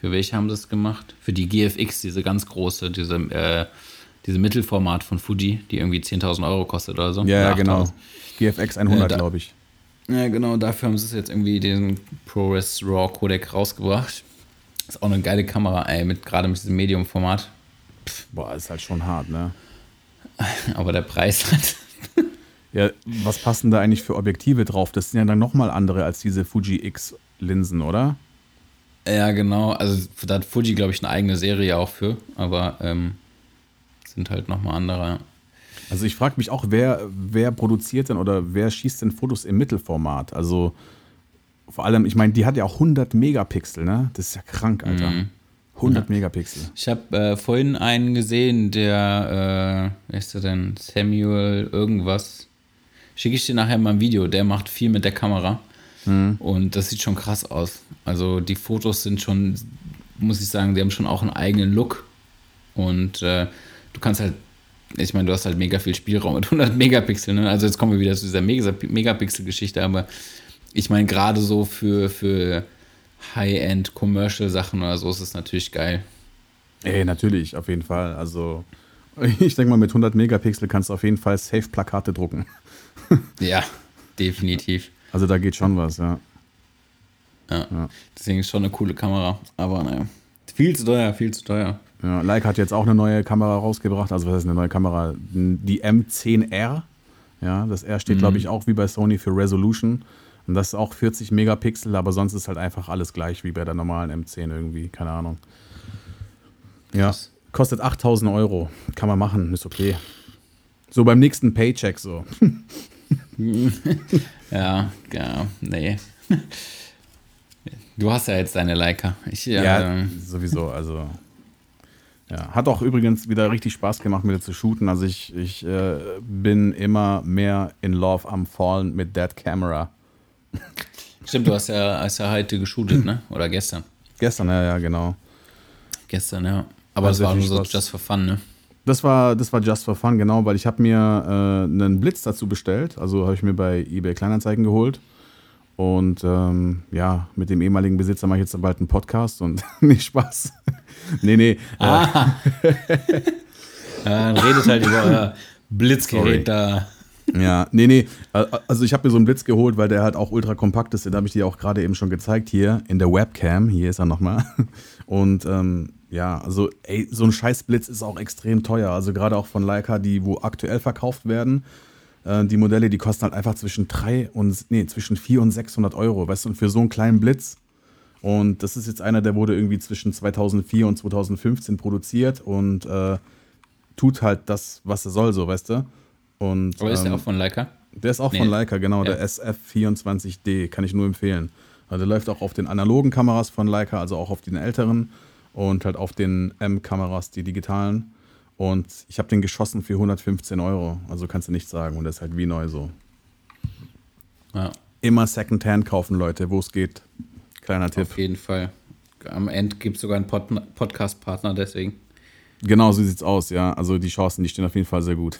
für welche haben das gemacht? Für die GFX, diese ganz große, diese, äh, diese Mittelformat von Fuji, die irgendwie 10.000 Euro kostet oder so. Ja, ja genau. GFX 100, äh, glaube ich. Ja, genau. Dafür haben sie jetzt irgendwie den ProRes RAW Codec rausgebracht. Ist auch eine geile Kamera, ey, mit, gerade mit diesem Medium-Format. Boah, ist halt schon hart, ne? [laughs] Aber der Preis hat. [laughs] ja, was passen da eigentlich für Objektive drauf? Das sind ja dann nochmal andere als diese Fuji X-Linsen, oder? Ja, genau. Also da hat Fuji, glaube ich, eine eigene Serie auch für, aber ähm, sind halt nochmal andere. Also ich frage mich auch, wer, wer produziert denn oder wer schießt denn Fotos im Mittelformat? Also vor allem, ich meine, die hat ja auch 100 Megapixel, ne? Das ist ja krank, Alter. 100 Megapixel. Ich habe äh, vorhin einen gesehen, der, äh, wer ist der denn? Samuel irgendwas. Schicke ich dir nachher mal ein Video. Der macht viel mit der Kamera. Und das sieht schon krass aus. Also die Fotos sind schon, muss ich sagen, die haben schon auch einen eigenen Look. Und äh, du kannst halt, ich meine, du hast halt mega viel Spielraum mit 100 Megapixel. Ne? Also jetzt kommen wir wieder zu dieser Mega- Megapixel-Geschichte, aber ich meine, gerade so für, für High-End-Commercial-Sachen oder so ist es natürlich geil. Ey, natürlich, auf jeden Fall. Also [laughs] ich denke mal, mit 100 Megapixel kannst du auf jeden Fall Safe-Plakate drucken. [laughs] Ja, definitiv. Also da geht schon was, ja. Ja. Deswegen ist schon eine coole Kamera. Aber naja, viel zu teuer, viel zu teuer. ja. Leica hat jetzt auch eine neue Kamera rausgebracht. Also was ist eine neue Kamera? Die M10R. Ja, das R steht, glaube ich, auch wie bei Sony für Resolution. Und das ist auch 40 Megapixel, aber sonst ist halt einfach alles gleich wie bei der normalen M10 irgendwie. Keine Ahnung. Ja, kostet 8000 Euro. Kann man machen, ist okay. So beim nächsten Paycheck so. [laughs] Ja, ja, nee. Du hast ja jetzt deine Leica. Ich, ja, Ja, ähm, sowieso. Also ja, hat auch übrigens wieder richtig Spaß gemacht, mit dir zu shooten. Also ich, ich äh, bin immer mehr in love am Fallen mit That Camera. Stimmt, du hast ja, hast ja heute geshootet, ne? Oder gestern. Gestern, ja, ja, genau. Gestern, ja. Aber Hat das war nur so Spaß. just for fun, ne? Das war, das war just for fun, genau, weil ich habe mir äh, einen Blitz dazu bestellt. Also habe ich mir bei eBay Kleinanzeigen geholt. Und ähm, ja, mit dem ehemaligen Besitzer mache ich jetzt bald einen Podcast und [laughs] nicht Spaß. [laughs] nee, nee. Ah. [laughs] Ja, dann redet halt über euer Sorry. Blitzgerät da. Ja, nee, nee. Also ich habe mir so einen Blitz geholt, weil der halt auch ultra kompakt ist. Den habe ich dir auch gerade eben schon gezeigt hier in der Webcam. Hier ist er nochmal. [laughs] Und ähm, ja, also ey, so ein scheiß Blitz ist auch extrem teuer. Also gerade auch von Leica, die wo aktuell verkauft werden. Äh, die Modelle, die kosten halt einfach zwischen 3 und, nee, zwischen 400 und 600 Euro. Weißt du, und für so einen kleinen Blitz. Und das ist jetzt einer, der wurde irgendwie zwischen 2004 und 2015 produziert und äh, tut halt das, was er soll, so, weißt du. Und, Aber ist der ähm, auch von Leica? der ist auch Nee. von Leica, genau, Ja. der SF24D, kann ich nur empfehlen. Also der läuft auch auf den analogen Kameras von Leica, also auch auf den älteren und halt auf den M-Kameras, die digitalen. Und ich habe den geschossen für 115 Euro, also kannst du nicht sagen. Und der ist halt wie neu so. Ja, Immer Secondhand kaufen, Leute, wo es geht. Kleiner Tipp. auf jeden Fall. Am Ende gibt es sogar einen Pod Podcast-Partner, deswegen. Genau so sieht's aus, ja. Also die Chancen, die stehen auf jeden Fall sehr gut.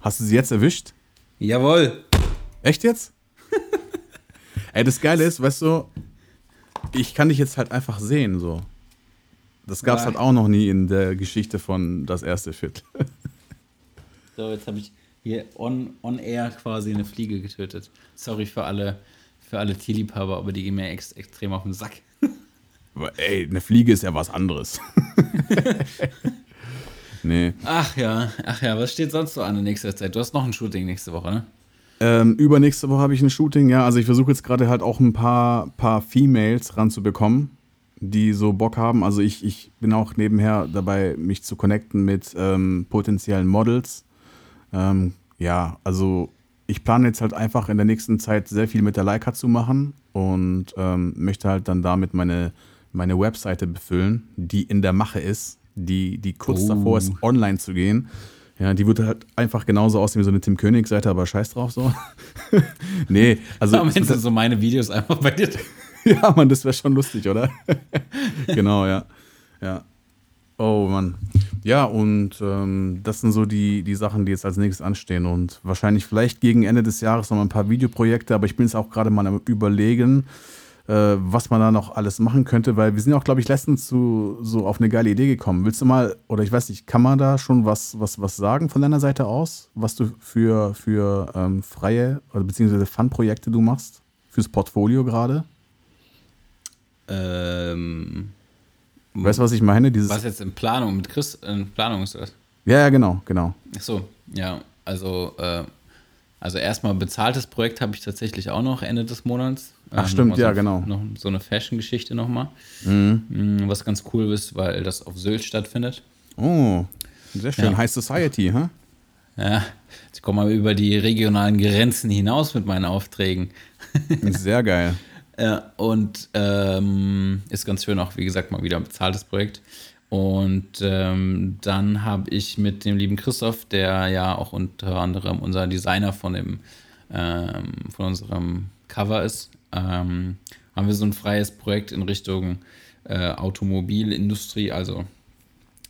Hast du sie jetzt erwischt? Jawohl. Echt jetzt? Ey, das Geile ist, weißt du, ich kann dich jetzt halt einfach sehen, so. Das gab's Ja. halt auch noch nie in der Geschichte von das erste Viertel. So, jetzt habe ich hier on, on air quasi eine Fliege getötet. Sorry für alle, für alle Tierliebhaber, aber die gehen mir ex extrem auf den Sack. Aber ey, eine Fliege ist ja was anderes. [laughs] nee. Ach ja, ach ja, was steht sonst so an in nächster Zeit? Du hast noch ein Shooting nächste Woche, ne? Ähm, übernächste Woche habe ich ein Shooting, ja. Also ich versuche jetzt gerade halt auch ein paar, paar Females ranzubekommen, die so Bock haben. Also ich, ich bin auch nebenher dabei, mich zu connecten mit ähm, potenziellen Models. Ähm, ja, also ich plane jetzt halt einfach in der nächsten Zeit sehr viel mit der Leica zu machen und ähm, möchte halt dann damit meine, meine Webseite befüllen, die in der Mache ist, die, die kurz Oh. davor ist, online zu gehen. Ja, die wird halt einfach genauso aussehen wie so eine Tim König-Seite, aber scheiß drauf so. [laughs] nee, also. Am es Ende so meine Videos einfach bei dir. [laughs] ja, Mann, das wäre schon lustig, oder? [laughs] genau, ja. Ja. Oh, Mann. Ja, und ähm, das sind so die, die Sachen, die jetzt als nächstes anstehen. Und wahrscheinlich vielleicht gegen Ende des Jahres noch mal ein paar Videoprojekte, aber ich bin jetzt auch gerade mal am Überlegen, was man da noch alles machen könnte, weil wir sind auch, glaube ich, letztens zu, so auf eine geile Idee gekommen. Willst du mal, oder ich weiß nicht, kann man da schon was, was, was sagen von deiner Seite aus, was du für, für ähm, freie oder beziehungsweise Fun-Projekte du machst? Fürs Portfolio gerade? Ähm, Weißt du, was ich meine? Dieses was jetzt in Planung mit Chris in Planung ist das? ja, ja, genau, genau. Ach so, ja, also äh, also erstmal bezahltes Projekt habe ich tatsächlich auch noch Ende des Monats. Ach, Ähm, stimmt, noch so ja, ein- genau. Noch so eine Fashion-Geschichte nochmal. Mhm. Was ganz cool ist, weil das auf Sylt stattfindet. Oh, Sehr schön. Ja. High Society, hä? Ja, ich komme mal über die regionalen Grenzen hinaus mit meinen Aufträgen. [laughs] Sehr geil. Ja, und ähm, ist ganz schön auch, wie gesagt, mal wieder ein bezahltes Projekt. Und ähm, dann habe ich mit dem lieben Christoph, der ja auch unter anderem unser Designer von dem ähm, von unserem Cover ist, ähm, haben wir so ein freies Projekt in Richtung äh, Automobilindustrie, also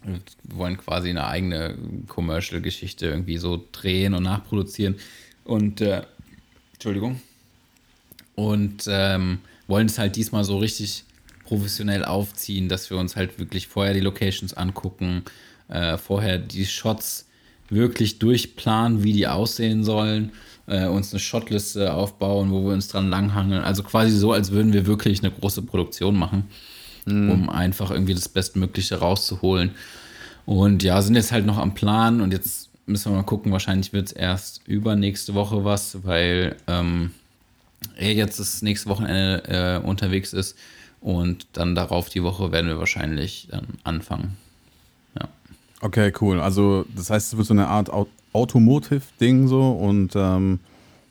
wir wollen quasi eine eigene Commercial-Geschichte irgendwie so drehen und nachproduzieren. Und, äh, Entschuldigung. Und ähm, wollen es halt diesmal so richtig professionell aufziehen, dass wir uns halt wirklich vorher die Locations angucken, äh, vorher die Shots wirklich durchplanen, wie die aussehen sollen, äh, uns eine Shotliste aufbauen, wo wir uns dran langhangeln. Also quasi so, als würden wir wirklich eine große Produktion machen, um einfach irgendwie das Bestmögliche rauszuholen. Und ja, sind jetzt halt noch am Plan und jetzt müssen wir mal gucken, wahrscheinlich wird es erst übernächste Woche was, weil ähm, er jetzt das nächste Wochenende äh, unterwegs ist und dann darauf die Woche werden wir wahrscheinlich dann anfangen. Ja. Okay, cool. Also, das heißt, es wird so eine Art Automotive-Ding so und ähm,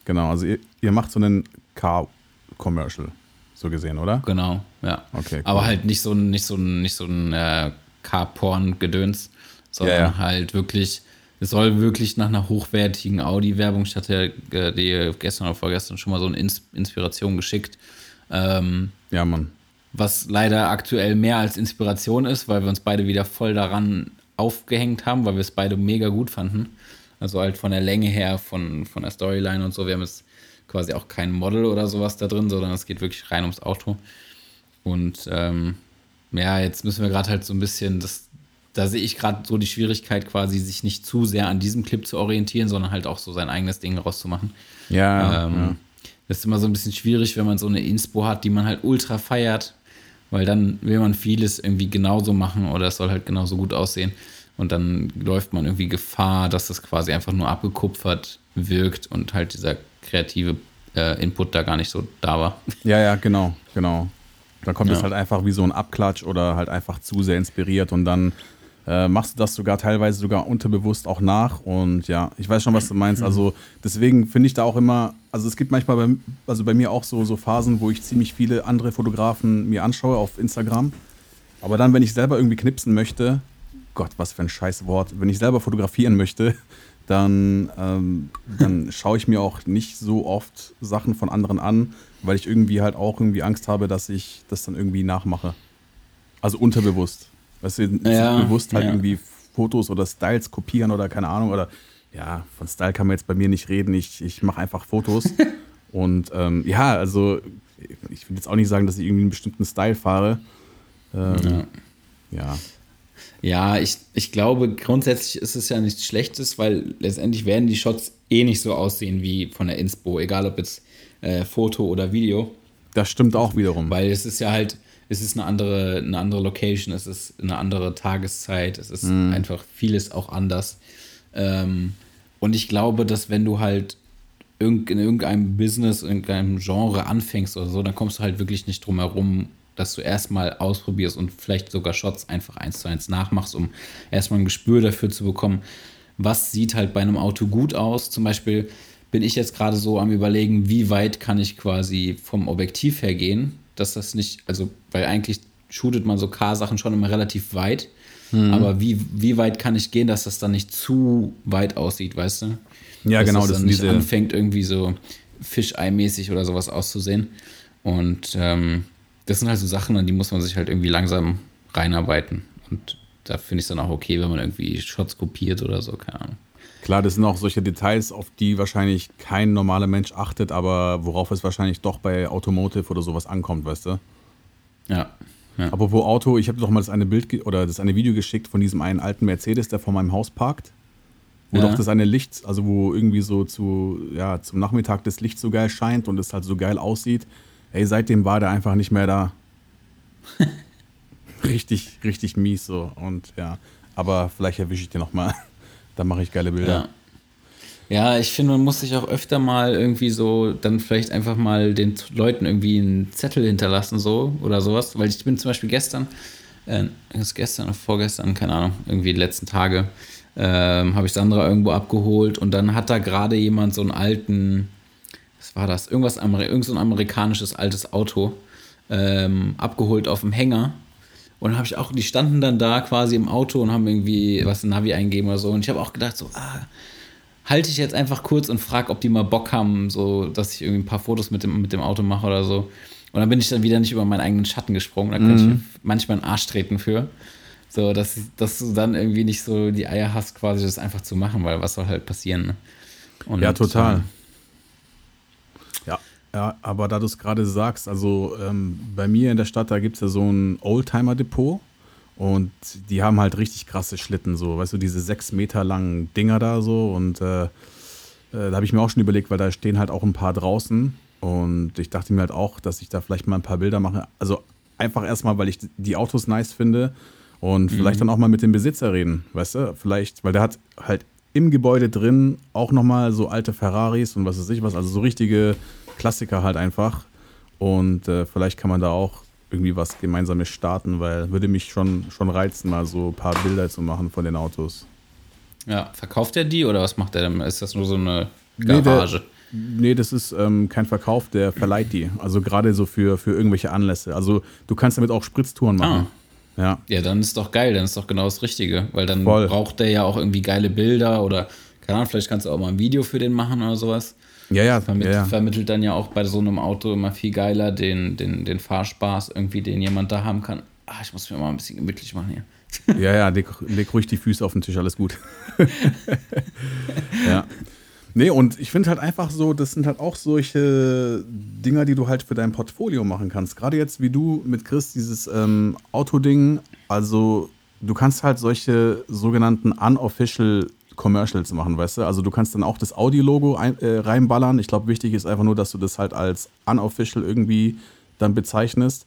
genau, also ihr, ihr macht so einen Car-Commercial, so gesehen, oder? Genau, ja. Okay, cool. Aber halt nicht so ein, nicht so ein, nicht so ein äh, Car-Porn-Gedöns, sondern Ja, ja. halt wirklich, es soll wirklich nach einer hochwertigen Audi-Werbung, ich hatte äh, dir gestern oder vorgestern schon mal so eine Ins Inspiration geschickt, ähm, Ja, Mann. was leider aktuell mehr als Inspiration ist, weil wir uns beide wieder voll daran aufgehängt haben, weil wir es beide mega gut fanden. Also halt von der Länge her, von, von der Storyline und so. Wir haben jetzt quasi auch kein Model oder sowas da drin, sondern es geht wirklich rein ums Auto. Und ähm, ja, jetzt müssen wir gerade halt so ein bisschen, das, da sehe ich gerade so die Schwierigkeit quasi, sich nicht zu sehr an diesem Clip zu orientieren, sondern halt auch so sein eigenes Ding rauszumachen. Ja, Ähm, ja. Das ist immer so ein bisschen schwierig, wenn man so eine Inspo hat, die man halt ultra feiert, weil dann will man vieles irgendwie genauso machen oder es soll halt genauso gut aussehen. Und dann läuft man irgendwie Gefahr, dass das quasi einfach nur abgekupfert wirkt und halt dieser kreative äh, Input da gar nicht so da war. Ja, ja, genau, genau. Da kommt Ja. es halt einfach wie so ein Abklatsch oder halt einfach zu sehr inspiriert und dann äh, machst du das sogar teilweise sogar unterbewusst auch nach und ja, ich weiß schon, was du meinst. Also deswegen finde ich da auch immer, also es gibt manchmal bei, also bei mir auch so, so Phasen, wo ich ziemlich viele andere Fotografen mir anschaue auf Instagram. Aber dann, wenn ich selber irgendwie knipsen möchte, Gott, was für ein scheiß Wort, wenn ich selber fotografieren möchte, dann, ähm, dann [laughs] schaue ich mir auch nicht so oft Sachen von anderen an, weil ich irgendwie halt auch irgendwie Angst habe, dass ich das dann irgendwie nachmache. Also unterbewusst. Weißt du, Ja, bewusst halt ja. irgendwie Fotos oder Styles kopieren oder keine Ahnung. Oder ja, von Style kann man jetzt bei mir nicht reden. Ich, ich mache einfach Fotos. [laughs] Und ähm, ja, also ich will jetzt auch nicht sagen, dass ich irgendwie einen bestimmten Style fahre. Ähm, ja. Ja, ich, ich glaube, grundsätzlich ist es ja nichts Schlechtes, weil letztendlich werden die Shots eh nicht so aussehen wie von der Inspo, egal ob jetzt äh, Foto oder Video. das stimmt auch wiederum. Weil es ist ja halt, es ist eine andere, eine andere Location, es ist eine andere Tageszeit, es ist einfach vieles auch anders. Ähm, und ich glaube, dass wenn du halt in irgendeinem Business, in irgendeinem Genre anfängst oder so, dann kommst du halt wirklich nicht drum herum, dass du erstmal ausprobierst und vielleicht sogar Shots einfach eins zu eins nachmachst, um erstmal ein Gespür dafür zu bekommen, was sieht halt bei einem Auto gut aus. Zum Beispiel bin ich jetzt gerade so am überlegen, wie weit kann ich quasi vom Objektiv her gehen, dass das nicht, also, weil eigentlich shootet man so Car-Sachen schon immer relativ weit, aber wie, wie weit kann ich gehen, dass das dann nicht zu weit aussieht, weißt du? Ja, dass genau, das das dann sind nicht anfängt, irgendwie so Fischei-mäßig oder sowas auszusehen. Und ähm, das sind halt so Sachen, an die muss man sich halt irgendwie langsam reinarbeiten. Und da finde ich es dann auch okay, wenn man irgendwie Shots kopiert oder so, keine Ahnung. Klar, das sind auch solche Details, auf die wahrscheinlich kein normaler Mensch achtet, aber worauf es wahrscheinlich doch bei Automotive oder sowas ankommt, weißt du? Ja. ja. Apropos Auto, ich habe doch mal das eine Bild oder das eine Video geschickt von diesem einen alten Mercedes, der vor meinem Haus parkt. Wo Ja. doch das eine Licht, also wo irgendwie so zu, ja, zum Nachmittag das Licht so geil scheint und es halt so geil aussieht. Ey, seitdem war der einfach nicht mehr da. [laughs] richtig, richtig mies so. Und ja, aber vielleicht erwische ich den nochmal. [laughs] Dann mache ich geile Bilder. Ja. ja, ich finde, man muss sich auch öfter mal irgendwie so, dann vielleicht einfach mal den Leuten irgendwie einen Zettel hinterlassen, so oder sowas. Weil ich bin zum Beispiel gestern äh, ist gestern oder vorgestern, keine Ahnung, irgendwie die letzten Tage, ähm, habe ich Sandra irgendwo abgeholt und dann hat da gerade jemand so einen alten, was war das, irgendwas, irgend so ein amerikanisches altes Auto ähm, abgeholt auf dem Hänger. Und dann habe ich auch, die standen dann da quasi im Auto und haben irgendwie was in Navi eingeben oder so. Und ich habe auch gedacht, so, ah, halte ich jetzt einfach kurz und frage, ob die mal Bock haben, so, dass ich irgendwie ein paar Fotos mit dem, mit dem Auto mache oder so. Und dann bin ich dann wieder nicht über meinen eigenen Schatten gesprungen. Da könnte mhm. ich manchmal einen Arsch treten für. So, dass, dass du dann irgendwie nicht so die Eier hast, quasi das einfach zu machen, weil was soll halt passieren. Ne? Und, ja, total. Ja, ja, aber da du es gerade sagst, also ähm, bei mir in der Stadt, da gibt es ja so ein Oldtimer-Depot und die haben halt richtig krasse Schlitten, so, weißt du, diese sechs Meter langen Dinger da so und äh, äh, da habe ich mir auch schon überlegt, weil da stehen halt auch ein paar draußen und ich dachte mir halt auch, dass ich da vielleicht mal ein paar Bilder mache. Also einfach erstmal, weil ich die Autos nice finde und mhm. vielleicht dann auch mal mit dem Besitzer reden, weißt du? Vielleicht, weil der hat halt im Gebäude drin auch nochmal so alte Ferraris und was weiß ich was, also so richtige Klassiker halt einfach. Und äh, vielleicht kann man da auch irgendwie was Gemeinsames starten, weil würde mich schon, schon reizen, mal so ein paar Bilder zu machen von den Autos. Ja, verkauft er die oder was macht er denn? Ist das nur so eine Garage? Nee, der, nee das ist ähm, kein Verkauf, der verleiht die. Also gerade so für, für irgendwelche Anlässe. Also du kannst damit auch Spritztouren machen. Ah. Ja. Ja, dann ist doch geil, dann ist doch genau das Richtige. Weil dann Voll. braucht der ja auch irgendwie geile Bilder oder, keine Ahnung, vielleicht kannst du auch mal ein Video für den machen oder sowas. Ja, ja. Vermittelt, ja, vermittelt dann ja auch bei so einem Auto immer viel geiler den, den, den Fahrspaß irgendwie, den jemand da haben kann. Ah, ich muss mir mal ein bisschen gemütlich machen hier. [laughs] Ja, ja, leg, leg ruhig die Füße auf den Tisch, alles gut. [laughs] ja. Nee, und ich finde halt einfach so, das sind halt auch solche Dinger, die du halt für dein Portfolio machen kannst. Gerade jetzt wie du mit Chris, dieses ähm, Autoding, also du kannst halt solche sogenannten unofficial Commercials machen, weißt du? Also du kannst dann auch das Audio-Logo äh, reinballern. Ich glaube, wichtig ist einfach nur, dass du das halt als unofficial irgendwie dann bezeichnest.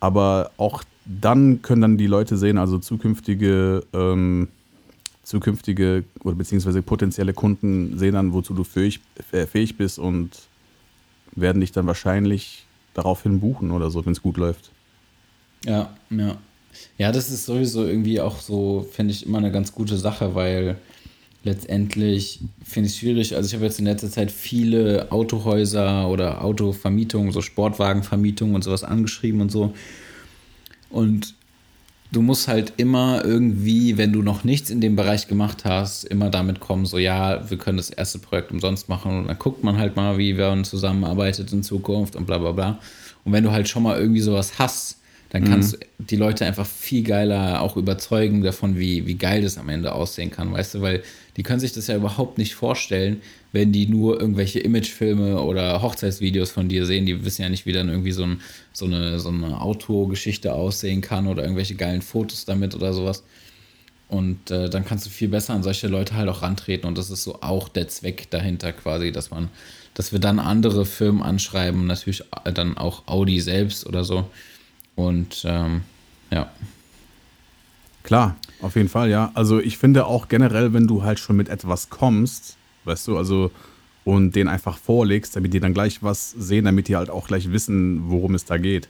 Aber auch dann können dann die Leute sehen, also zukünftige ähm, zukünftige oder beziehungsweise potenzielle Kunden sehen dann, wozu du fähig, äh, fähig bist und werden dich dann wahrscheinlich daraufhin buchen oder so, wenn es gut läuft. Ja, ja. Ja, das ist sowieso irgendwie auch so, finde ich, immer eine ganz gute Sache, weil letztendlich finde ich es schwierig. Also ich habe jetzt in letzter Zeit viele Autohäuser oder Autovermietungen, so Sportwagenvermietungen und sowas angeschrieben und so. Und du musst halt immer irgendwie, wenn du noch nichts in dem Bereich gemacht hast, immer damit kommen, so ja, wir können das erste Projekt umsonst machen und dann guckt man halt mal, wie man zusammenarbeitet in Zukunft und bla bla bla. Und wenn du halt schon mal irgendwie sowas hast, dann kannst mhm. du die Leute einfach viel geiler auch überzeugen davon, wie, wie geil das am Ende aussehen kann, weißt du, weil die können sich das ja überhaupt nicht vorstellen, wenn die nur irgendwelche Imagefilme oder Hochzeitsvideos von dir sehen. Die wissen ja nicht, wie dann irgendwie so, ein, so eine, so eine Autogeschichte aussehen kann oder irgendwelche geilen Fotos damit oder sowas. Und äh, dann kannst du viel besser an solche Leute halt auch rantreten. Und das ist so auch der Zweck dahinter quasi, dass man, dass wir dann andere Firmen anschreiben, natürlich dann auch Audi selbst oder so. Und ähm, ja. Klar, auf jeden Fall, ja. Also ich finde auch generell, wenn du halt schon mit etwas kommst, weißt du, also und den einfach vorlegst, damit die dann gleich was sehen, damit die halt auch gleich wissen, worum es da geht.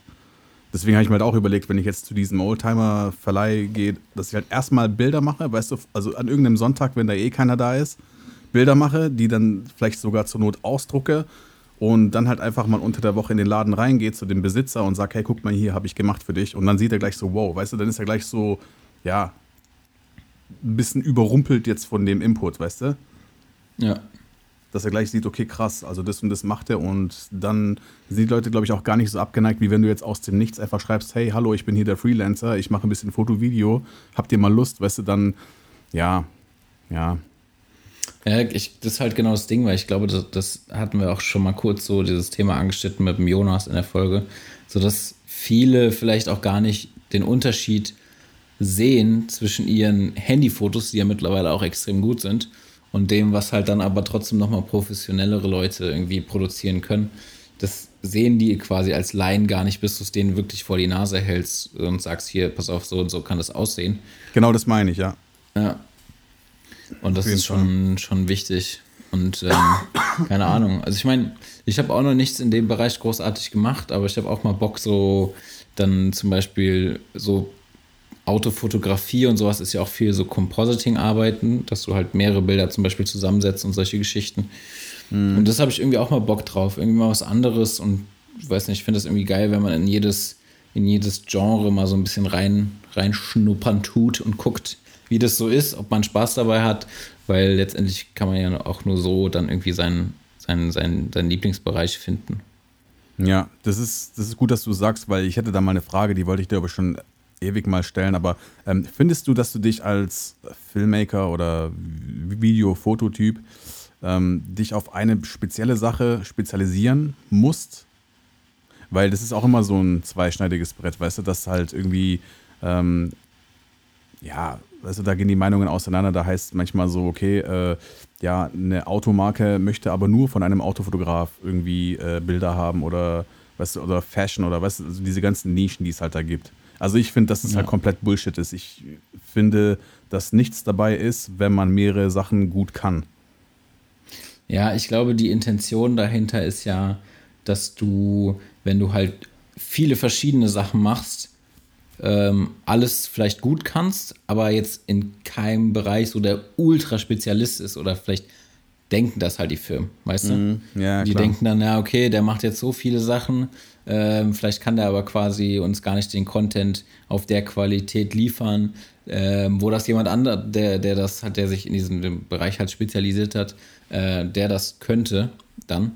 Deswegen habe ich mir halt auch überlegt, wenn ich jetzt zu diesem Oldtimer-Verleih gehe, dass ich halt erstmal Bilder mache, weißt du, also an irgendeinem Sonntag, wenn da eh keiner da ist, Bilder mache, die dann vielleicht sogar zur Not ausdrucke und dann halt einfach mal unter der Woche in den Laden reingeht zu dem Besitzer und sagt, hey, guck mal hier, habe ich gemacht für dich. Und dann sieht er gleich so, wow, weißt du, dann ist er gleich so, ja, ein bisschen überrumpelt jetzt von dem Input, weißt du? Ja. Dass er gleich sieht, okay, krass, also das und das macht er und dann sind die Leute, glaube ich, auch gar nicht so abgeneigt, wie wenn du jetzt aus dem Nichts einfach schreibst, hey, hallo, ich bin hier der Freelancer, ich mache ein bisschen Foto-Video, habt ihr mal Lust, weißt du, dann, ja, ja, ja, ich, das ist halt genau das Ding, weil ich glaube, das, das, hatten wir auch schon mal kurz so dieses Thema angeschnitten mit dem Jonas in der Folge, so dass viele vielleicht auch gar nicht den Unterschied sehen zwischen ihren Handyfotos, die ja mittlerweile auch extrem gut sind, und dem, was halt dann aber trotzdem nochmal professionellere Leute irgendwie produzieren können. Das sehen die quasi als Laien gar nicht, bis du es denen wirklich vor die Nase hältst und sagst, hier, pass auf, so und so kann das aussehen. Genau das meine ich, ja. Ja, und das ist schon, schon wichtig. Und ähm, [coughs] keine Ahnung. Also ich meine, ich habe auch noch nichts in dem Bereich großartig gemacht, aber ich habe auch mal Bock, so dann zum Beispiel so Autofotografie und sowas ist ja auch viel so Compositing-Arbeiten, dass du halt mehrere Bilder zum Beispiel zusammensetzt und solche Geschichten. Mhm. Und das habe ich irgendwie auch mal Bock drauf, irgendwie mal was anderes und ich weiß nicht, ich finde das irgendwie geil, wenn man in jedes, in jedes Genre mal so ein bisschen rein, reinschnuppern tut und guckt, wie das so ist, ob man Spaß dabei hat, weil letztendlich kann man ja auch nur so dann irgendwie seinen, seinen, seinen, seinen Lieblingsbereich finden. Ja, das ist, das ist gut, dass du sagst, weil ich hätte da mal eine Frage, die wollte ich dir aber schon ewig mal stellen. Aber ähm, findest du, dass du dich als Filmmaker oder Video-Fototyp ähm, dich auf eine spezielle Sache spezialisieren musst? Weil das ist auch immer so ein zweischneidiges Brett, weißt du, dass halt irgendwie, ähm, ja, du, da gehen die Meinungen auseinander. Da heißt manchmal so, okay, äh, ja, eine Automarke möchte aber nur von einem Autofotograf irgendwie äh, Bilder haben oder, weißt du, oder Fashion oder du, also diese ganzen Nischen, die es halt da gibt. Also ich finde, dass es ja. halt komplett Bullshit ist. Ich finde, dass nichts dabei ist, wenn man mehrere Sachen gut kann. Ja, ich glaube, die Intention dahinter ist ja, dass du, wenn du halt viele verschiedene Sachen machst, ähm, alles vielleicht gut kannst, aber jetzt in keinem Bereich so der Ultraspezialist ist oder vielleicht denken das halt die Firmen, weißt du? Mm, ja, die klar. denken dann, ja, okay, der macht jetzt so viele Sachen, ähm, vielleicht kann der aber quasi uns gar nicht den Content auf der Qualität liefern, ähm, wo das jemand anderes, der, der das hat, der sich in diesem Bereich halt spezialisiert hat, äh, der das könnte, dann.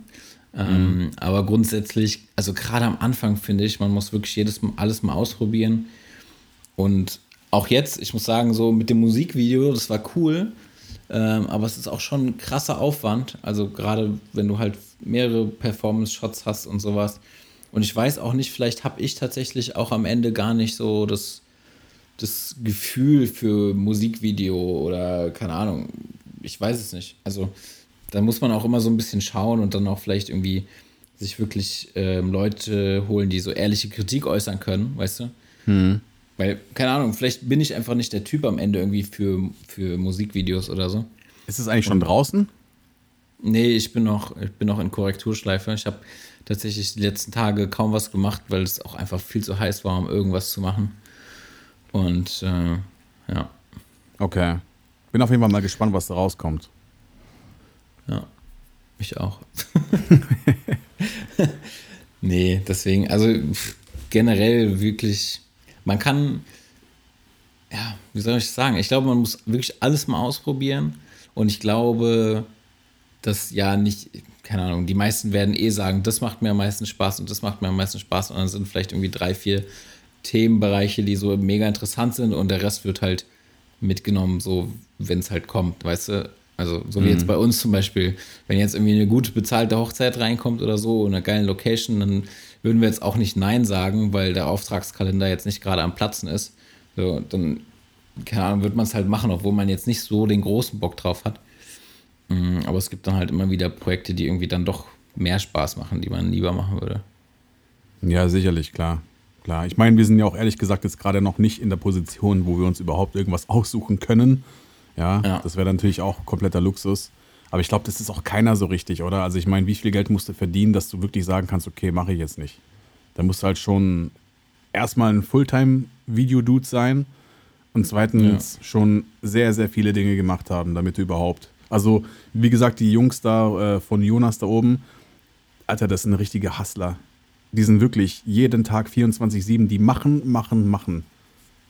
Ähm, mhm. Aber grundsätzlich, also gerade am Anfang finde ich, man muss wirklich jedes Mal alles mal ausprobieren. Und auch jetzt, ich muss sagen, so mit dem Musikvideo, das war cool, ähm, aber es ist auch schon ein krasser Aufwand. Also gerade wenn du halt mehrere Performance-Shots hast und sowas. Und ich weiß auch nicht, vielleicht habe ich tatsächlich auch am Ende gar nicht so das, das Gefühl für Musikvideo oder keine Ahnung. Ich weiß es nicht. Also da muss man auch immer so ein bisschen schauen und dann auch vielleicht irgendwie sich wirklich ähm, Leute holen, die so ehrliche Kritik äußern können, weißt du? Hm. Weil, keine Ahnung, vielleicht bin ich einfach nicht der Typ am Ende irgendwie für, für Musikvideos oder so. Ist es eigentlich schon und, draußen? Nee, ich bin noch, ich bin noch in Korrekturschleife. Ich habe tatsächlich die letzten Tage kaum was gemacht, weil es auch einfach viel zu heiß war, um irgendwas zu machen. Und äh, ja. Okay. Bin auf jeden Fall mal gespannt, was da rauskommt. Ja, ich auch. [laughs] nee, deswegen, also generell wirklich, man kann, ja, wie soll ich sagen? Ich glaube, man muss wirklich alles mal ausprobieren. Und ich glaube, dass ja nicht, keine Ahnung, die meisten werden eh sagen, das macht mir am meisten Spaß und das macht mir am meisten Spaß. Und dann sind vielleicht irgendwie drei, vier Themenbereiche, die so mega interessant sind und der Rest wird halt mitgenommen, so wenn es halt kommt, weißt du? Also, so wie mhm. jetzt bei uns zum Beispiel, wenn jetzt irgendwie eine gut bezahlte Hochzeit reinkommt oder so, in einer geilen Location, dann würden wir jetzt auch nicht Nein sagen, weil der Auftragskalender jetzt nicht gerade am Platzen ist. So, dann, keine Ahnung, wird man es halt machen, obwohl man jetzt nicht so den großen Bock drauf hat. Mhm, aber es gibt dann halt immer wieder Projekte, die irgendwie dann doch mehr Spaß machen, die man lieber machen würde. Ja, sicherlich, klar. Klar. Ich meine, wir sind ja auch ehrlich gesagt jetzt gerade noch nicht in der Position, wo wir uns überhaupt irgendwas aussuchen können. Ja, ja. das wäre natürlich auch kompletter Luxus. Aber ich glaube, das ist auch keiner so richtig, oder? Also ich meine, wie viel Geld musst du verdienen, dass du wirklich sagen kannst, okay, mache ich jetzt nicht. Da musst du halt schon erstmal ein Fulltime-Video-Dude sein und zweitens ja. schon sehr, sehr viele Dinge gemacht haben, damit du überhaupt. Also, wie gesagt, die Jungs da äh, von Jonas da oben, Alter, das sind richtige Hustler. Die sind wirklich jeden Tag 24-7, die machen, machen, machen.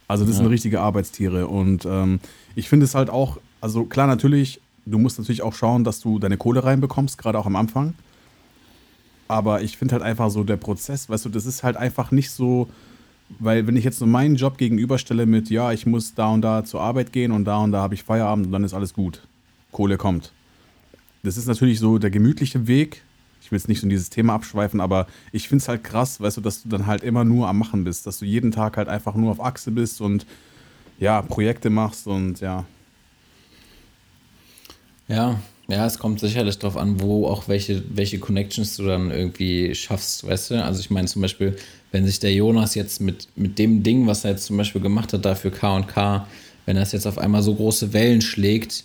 Also das ja. sind richtige Arbeitstiere. Und ähm, ich finde es halt auch, also klar, natürlich, du musst natürlich auch schauen, dass du deine Kohle reinbekommst, gerade auch am Anfang. Aber ich finde halt einfach so der Prozess, weißt du, das ist halt einfach nicht so, weil wenn ich jetzt nur meinen Job gegenüberstelle mit, ja, ich muss da und da zur Arbeit gehen und da und da habe ich Feierabend und dann ist alles gut. Kohle kommt. Das ist natürlich so der gemütliche Weg, ich will jetzt nicht so in dieses Thema abschweifen, aber ich finde es halt krass, weißt du, dass du dann halt immer nur am Machen bist, dass du jeden Tag halt einfach nur auf Achse bist und ja, Projekte machst und ja. Ja, ja, es kommt sicherlich darauf an, wo auch welche, welche Connections du dann irgendwie schaffst, weißt du? Also ich meine zum Beispiel, wenn sich der Jonas jetzt mit, mit dem Ding, was er jetzt zum Beispiel gemacht hat, da für K&K, wenn er es jetzt auf einmal so große Wellen schlägt,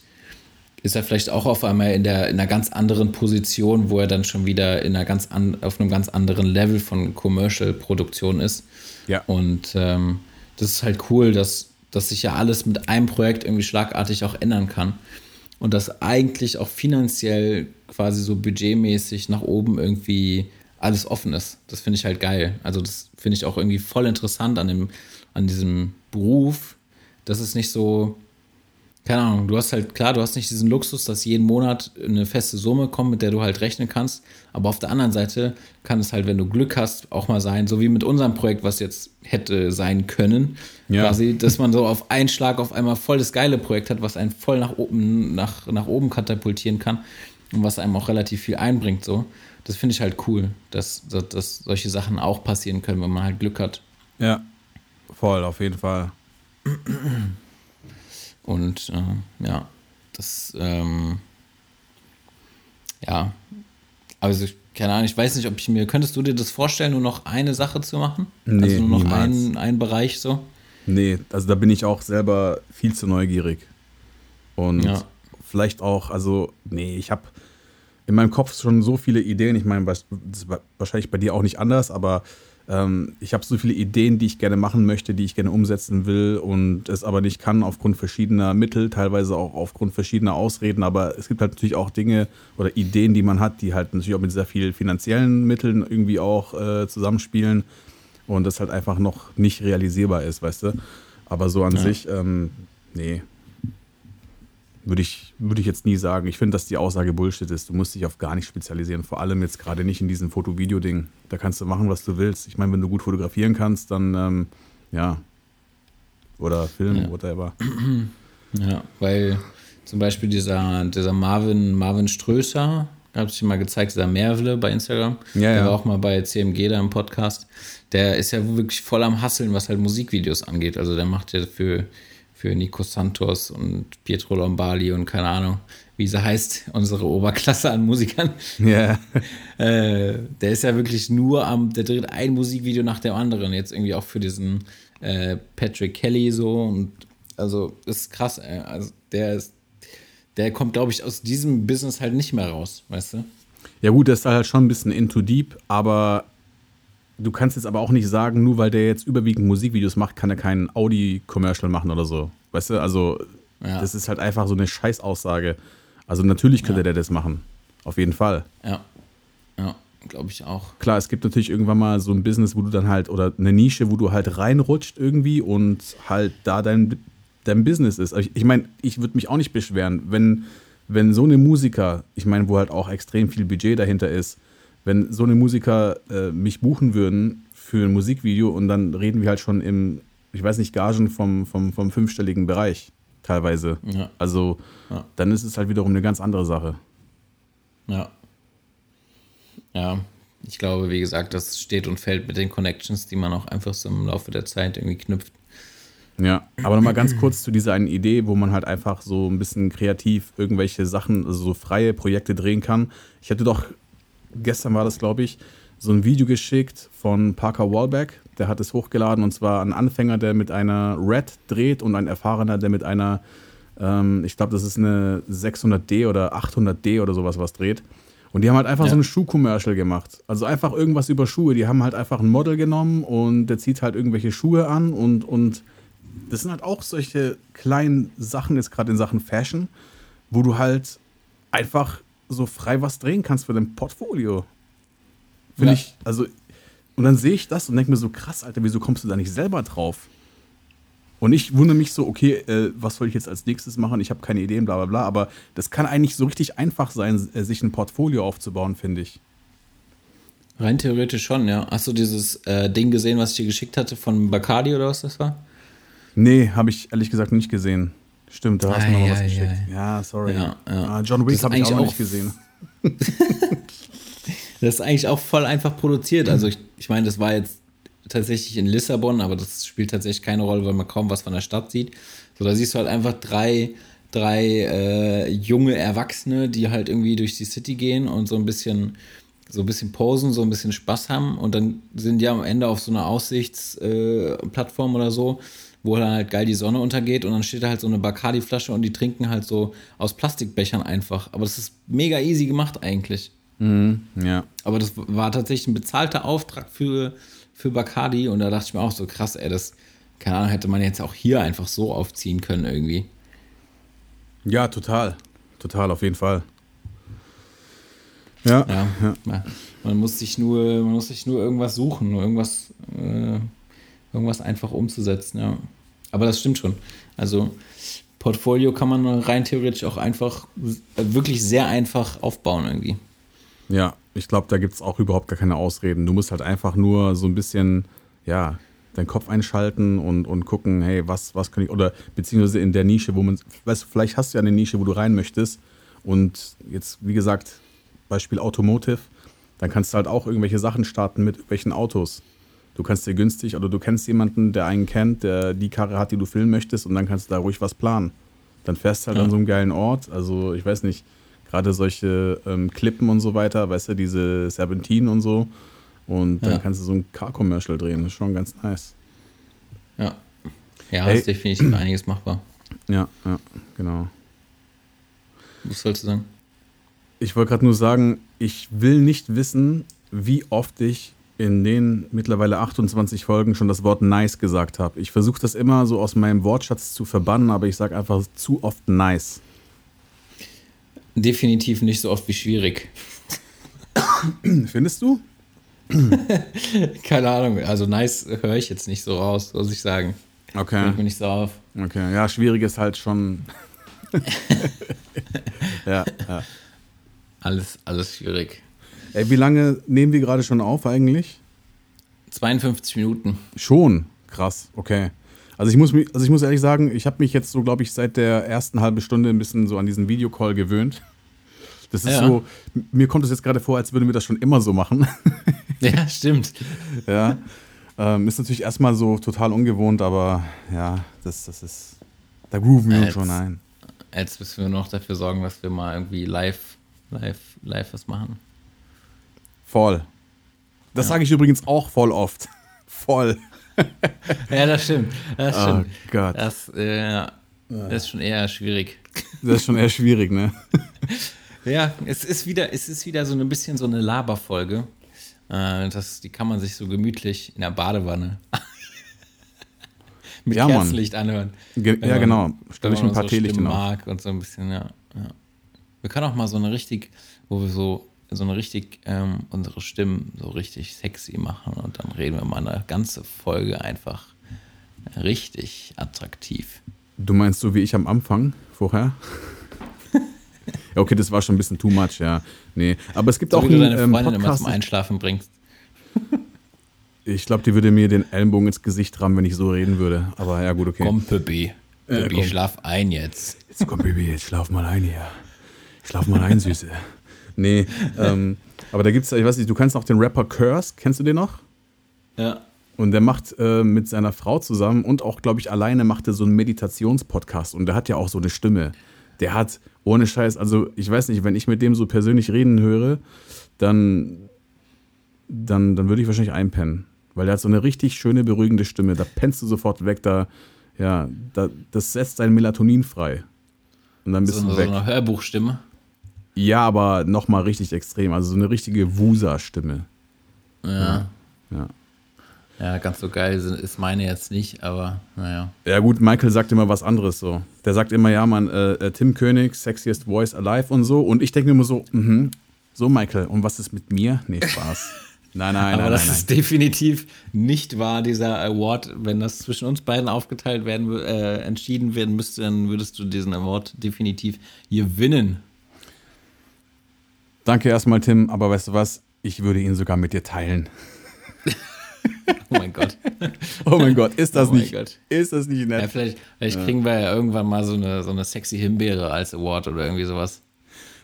ist er vielleicht auch auf einmal in, der, in einer ganz anderen Position, wo er dann schon wieder in einer ganz an, auf einem ganz anderen Level von Commercial-Produktion ist. Ja. Und ähm, das ist halt cool, dass, dass sich ja alles mit einem Projekt irgendwie schlagartig auch ändern kann. Und dass eigentlich auch finanziell quasi so budgetmäßig nach oben irgendwie alles offen ist. Das finde ich halt geil. Also das finde ich auch irgendwie voll interessant an, dem, an diesem Beruf, dass es nicht so, keine Ahnung, du hast halt, klar, du hast nicht diesen Luxus, dass jeden Monat eine feste Summe kommt, mit der du halt rechnen kannst. Aber auf der anderen Seite kann es halt, wenn du Glück hast, auch mal sein, so wie mit unserem Projekt, was jetzt hätte sein können, Ja. quasi, dass man so auf einen Schlag auf einmal voll das geile Projekt hat, was einen voll nach oben, nach, nach oben katapultieren kann und was einem auch relativ viel einbringt, so. Das finde ich halt cool, dass, dass, dass solche Sachen auch passieren können, wenn man halt Glück hat. Ja. Voll, auf jeden Fall. Und äh, ja, das, ähm, ja, also ich, keine Ahnung, ich weiß nicht, ob ich mir, könntest du dir das vorstellen, nur noch eine Sache zu machen? Nee, also nur noch einen, einen Bereich so? Nee, also da bin ich auch selber viel zu neugierig. Und Ja. vielleicht auch, also, nee, ich habe in meinem Kopf schon so viele Ideen. Ich meine, das ist wa- wahrscheinlich bei dir auch nicht anders, aber ähm, ich habe so viele Ideen, die ich gerne machen möchte, die ich gerne umsetzen will und es aber nicht kann aufgrund verschiedener Mittel, teilweise auch aufgrund verschiedener Ausreden. Aber es gibt halt natürlich auch Dinge oder Ideen, die man hat, die halt natürlich auch mit sehr viel finanziellen Mitteln irgendwie auch äh, zusammenspielen und das halt einfach noch nicht realisierbar ist, weißt du. Aber so an Ja. sich, ähm, nee, würde ich, würde ich jetzt nie sagen. Ich finde, dass die Aussage Bullshit ist. Du musst dich auf gar nicht spezialisieren. Vor allem jetzt gerade nicht in diesem Foto-Video-Ding. Da kannst du machen, was du willst. Ich meine, wenn du gut fotografieren kannst, dann ähm, ja. Oder Film, Ja. whatever. Ja, weil zum Beispiel dieser, dieser Marvin, Marvin Strößer, habe ich dir mal gezeigt, dieser Mervle bei Instagram, Ja, der ja. war auch mal bei CMG da im Podcast, der ist ja wirklich voll am Hasseln, was halt Musikvideos angeht. Also der macht ja für, für Nico Santos und Pietro Lombardi und keine Ahnung, wie sie heißt, unsere Oberklasse an Musikern. [laughs] Ja. Äh, der ist ja wirklich nur am, der dreht ein Musikvideo nach dem anderen. Jetzt irgendwie auch für diesen äh, Patrick Kelly so und also ist krass, ey. Also der ist, der kommt, glaube ich, aus diesem Business halt nicht mehr raus, weißt du? Ja, gut, der ist halt schon ein bisschen into deep, aber du kannst jetzt aber auch nicht sagen, nur weil der jetzt überwiegend Musikvideos macht, kann er kein Audi-Commercial machen oder so. Weißt du, also Ja. das ist halt einfach so eine Scheißaussage. Also natürlich könnte Ja. der das machen. Auf jeden Fall. Ja. Ja, glaube ich auch. Klar, es gibt natürlich irgendwann mal so ein Business, wo du dann halt, oder eine Nische, wo du halt reinrutscht irgendwie und halt da dein, dein Business ist. Also Ich, ich meine, ich würde mich auch nicht beschweren, wenn, wenn so eine Musiker, ich meine, wo halt auch extrem viel Budget dahinter ist, wenn so eine Musiker äh, mich buchen würden für ein Musikvideo und dann reden wir halt schon im, ich weiß nicht, Gagen vom, vom, vom fünfstelligen Bereich teilweise. Ja. Also Ja. dann ist es halt wiederum eine ganz andere Sache. Ja. Ja, ich glaube, wie gesagt, das steht und fällt mit den Connections, die man auch einfach so im Laufe der Zeit irgendwie knüpft. Ja, aber nochmal ganz kurz zu dieser einen Idee, wo man halt einfach so ein bisschen kreativ irgendwelche Sachen, also so freie Projekte drehen kann. Ich hatte doch, gestern war das, glaube ich, so ein Video geschickt von Parker Wallback. Der hat es hochgeladen und zwar ein Anfänger, der mit einer Red dreht und ein Erfahrener, der mit einer, ähm, ich glaube, das ist eine 600D oder 800D oder sowas was dreht. Und die haben halt einfach Ja. so ein Schuhcommercial gemacht. Also einfach irgendwas über Schuhe. Die haben halt einfach ein Model genommen und der zieht halt irgendwelche Schuhe an und, und das sind halt auch solche kleinen Sachen, jetzt gerade in Sachen Fashion, wo du halt einfach so frei was drehen kannst für dein Portfolio. Finde Ja. ich, also, und dann sehe ich das und denke mir so, krass, Alter, wieso kommst du da nicht selber drauf? Und ich wundere mich so, okay, äh, was soll ich jetzt als nächstes machen? Ich habe keine Ideen, bla bla bla. Aber das kann eigentlich so richtig einfach sein, äh, sich ein Portfolio aufzubauen, finde ich. Rein theoretisch schon, ja. Hast du dieses äh, Ding gesehen, was ich dir geschickt hatte von Bacardi oder was das war? Nee, habe ich ehrlich gesagt nicht gesehen. Stimmt, da hast du mir noch was geschickt. ei. Ja, sorry. Ja, ja. Ah, John Wick habe ich auch auch- nicht gesehen. [laughs] Das ist eigentlich auch voll einfach produziert. Also ich, ich meine, das war jetzt tatsächlich in Lissabon, aber das spielt tatsächlich keine Rolle, weil man kaum was von der Stadt sieht. So, da siehst du halt einfach drei, drei äh, junge Erwachsene, die halt irgendwie durch die City gehen und so ein bisschen so ein bisschen posen, so ein bisschen Spaß haben und dann sind die am Ende auf so einer Aussichtsplattform äh, oder so, wo dann halt geil die Sonne untergeht und dann steht da halt so eine Bacardi-Flasche und die trinken halt so aus Plastikbechern einfach. Aber das ist mega easy gemacht eigentlich. Ja. Aber das war tatsächlich ein bezahlter Auftrag für, für Bacardi und da dachte ich mir auch so krass, ey, das keine Ahnung, hätte man jetzt auch hier einfach so aufziehen können irgendwie. Ja, total. Total, auf jeden Fall. Ja. Ja, ja. Man muss sich nur, man muss sich nur irgendwas suchen, nur irgendwas, äh, irgendwas einfach umzusetzen, ja. Aber das stimmt schon. Also Portfolio kann man rein theoretisch auch einfach, wirklich sehr einfach aufbauen irgendwie. Ja, ich glaube, da gibt es auch überhaupt gar keine Ausreden. Du musst halt einfach nur so ein bisschen, ja, deinen Kopf einschalten und, und gucken, hey, was, was kann ich, oder beziehungsweise in der Nische, wo man, weißt du, vielleicht hast du ja eine Nische, wo du rein möchtest und jetzt, wie gesagt, Beispiel Automotive, dann kannst du halt auch irgendwelche Sachen starten mit irgendwelchen Autos. Du kannst dir günstig oder du kennst jemanden, der einen kennt, der die Karre hat, die du filmen möchtest und dann kannst du da ruhig was planen. Dann fährst du halt Ja. an so einem geilen Ort, also ich weiß nicht, gerade solche ähm, Klippen und so weiter, weißt du, diese Serpentinen und so und dann Ja. kannst du so ein Car-Commercial drehen, das ist schon ganz nice. Ja. Ja, Ey. ist definitiv [clears throat] einiges machbar. Ja, ja, genau. Was sollst du sagen? Ich wollte gerade nur sagen, ich will nicht wissen, wie oft ich in den mittlerweile 28 Folgen schon das Wort nice gesagt habe. Ich versuche das immer so aus meinem Wortschatz zu verbannen, aber ich sage einfach zu oft nice. Definitiv nicht so oft wie schwierig. [coughs] Findest du? [coughs] Keine Ahnung, also nice höre ich jetzt nicht so raus, muss ich sagen. Okay. Fällt mir nicht so auf. Okay. Ja, schwierig ist halt schon. [laughs] [laughs] ja, ja. Alles, alles schwierig. Ey, wie lange nehmen wir gerade schon auf eigentlich? 52 Minuten. Schon. Krass, okay. Also ich muss, also ich muss ehrlich sagen, ich habe mich jetzt so, glaube ich, seit der ersten halben Stunde ein bisschen so an diesen Videocall gewöhnt. Das ist Ja. so, mir kommt es jetzt gerade vor, als würden wir das schon immer so machen. [laughs] Ja, stimmt. ja. Ähm, ist natürlich erstmal so total ungewohnt, aber ja, das, das ist, da grooven wir uns Jetzt- schon ein. Jetzt müssen wir noch dafür sorgen, dass wir mal irgendwie live, live, live was machen. Voll. Das sage ich übrigens auch voll oft. [laughs] voll. [laughs] Ja, das stimmt. Das Oh stimmt. Gott. Das, äh, das ist schon eher schwierig. Das ist schon eher schwierig, ne? [laughs] Ja, es ist wieder, es ist wieder so ein bisschen so eine Laberfolge. Äh, das, die kann man sich so gemütlich in der Badewanne mit Ja, Mann. Kerzenlicht anhören. Ge ja, genau. Stell wenn ich ein paar auf. mag und so ein bisschen, ja, ja. Wir können auch mal so eine richtig, wo wir so, so eine richtig, ähm, unsere Stimmen so richtig sexy machen und dann reden wir mal eine ganze Folge einfach richtig attraktiv. Du meinst so wie ich am Anfang vorher? ja, [laughs] okay, das war schon ein bisschen too much, ja. Nee, aber es gibt So auch wie du einen deine ähm, Freundin immer Podcast. zum Einschlafen bringst. Ich glaube, die würde mir den Ellenbogen ins Gesicht rammen, wenn ich so reden würde. Aber ja, gut, okay. Komm, Püppi. Püppi, komm. schlaf ein jetzt. Jetzt komm, Baby, jetzt schlaf mal ein hier. Schlaf mal ein, [laughs] Süße. Nee, ähm, aber da gibt's, ich weiß nicht, du kennst noch den Rapper Curse, kennst du den noch? Ja. Und der macht äh, mit seiner Frau zusammen und auch, glaube ich, alleine macht er so einen Meditationspodcast. Und der hat ja auch so eine Stimme. Der hat, ohne Scheiß, also ich weiß nicht, wenn ich mit dem so persönlich reden höre, dann, dann, dann würde ich wahrscheinlich einpennen. Weil der hat so eine richtig schöne, beruhigende Stimme. Da pennst du sofort weg, da, ja, da, das setzt dein Melatonin frei. Und dann bist So, du so weg. eine Hörbuchstimme. Ja, aber nochmal richtig extrem. Also so eine richtige Wusa-Stimme. Ja. Ja. Ja, ganz so geil ist meine jetzt nicht, aber naja. Ja gut, Michael sagt immer was anderes so. Der sagt immer, ja man, äh, äh, Tim König, sexiest voice alive und so. Und ich denke mir immer so, mhm, so Michael, und was ist mit mir? Nee, Spaß. [laughs] Nein, nein, aber nein, das nein, ist definitiv nicht wahr, dieser Award. Wenn das zwischen uns beiden aufgeteilt werden, äh, entschieden werden müsste, dann würdest du diesen Award definitiv gewinnen. Danke erstmal, Tim, aber weißt du was? Ich würde ihn sogar mit dir teilen. [laughs] Oh mein Gott. Oh mein Gott, ist das Oh nicht, Gott. ist das nicht Ja, nett? vielleicht vielleicht kriegen wir ja irgendwann mal so eine, so eine sexy Himbeere als Award oder irgendwie sowas.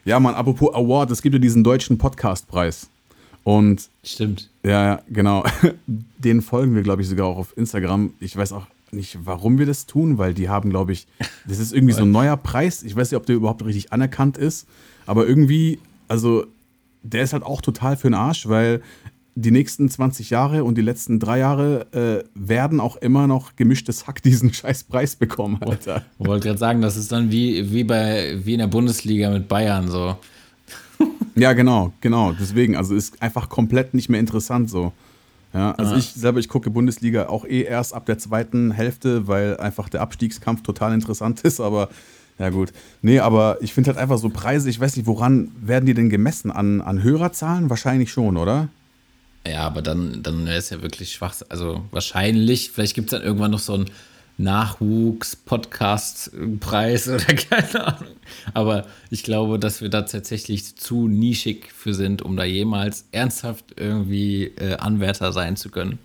Ja, Mann, apropos Award, es gibt ja diesen deutschen Podcastpreis. Und Stimmt. Ja, ja, genau. [laughs] Den folgen wir, glaube ich, sogar auch auf Instagram. Ich weiß auch nicht, warum wir das tun, weil die haben, glaube ich, das ist irgendwie so ein neuer Preis. Ich weiß nicht, ob der überhaupt richtig anerkannt ist, aber irgendwie, also der ist halt auch total für den Arsch, weil die nächsten 20 Jahre und die letzten drei Jahre äh, werden auch immer noch gemischtes Hack [laughs] diesen scheiß Preis bekommen, Alter. Ich wollte gerade sagen, das ist dann wie, wie, bei, wie in der Bundesliga mit Bayern so. [laughs] Ja, genau, genau. Deswegen, also ist einfach komplett nicht mehr interessant so. Ja, also ich selber, ich gucke Bundesliga auch eh erst ab der zweiten Hälfte, weil einfach der Abstiegskampf total interessant [laughs] ist, aber ja gut. Nee, aber ich finde halt einfach so Preise, ich weiß nicht, woran werden die denn gemessen? An, an Hörerzahlen? Wahrscheinlich schon, oder? Ja, aber dann, dann wäre es ja wirklich schwach. Also wahrscheinlich, vielleicht gibt es dann irgendwann noch so einen Nachwuchs-Podcast-Preis [laughs] oder keine Ahnung. Aber ich glaube, dass wir da tatsächlich zu nischig für sind, um da jemals ernsthaft irgendwie äh, Anwärter sein zu können.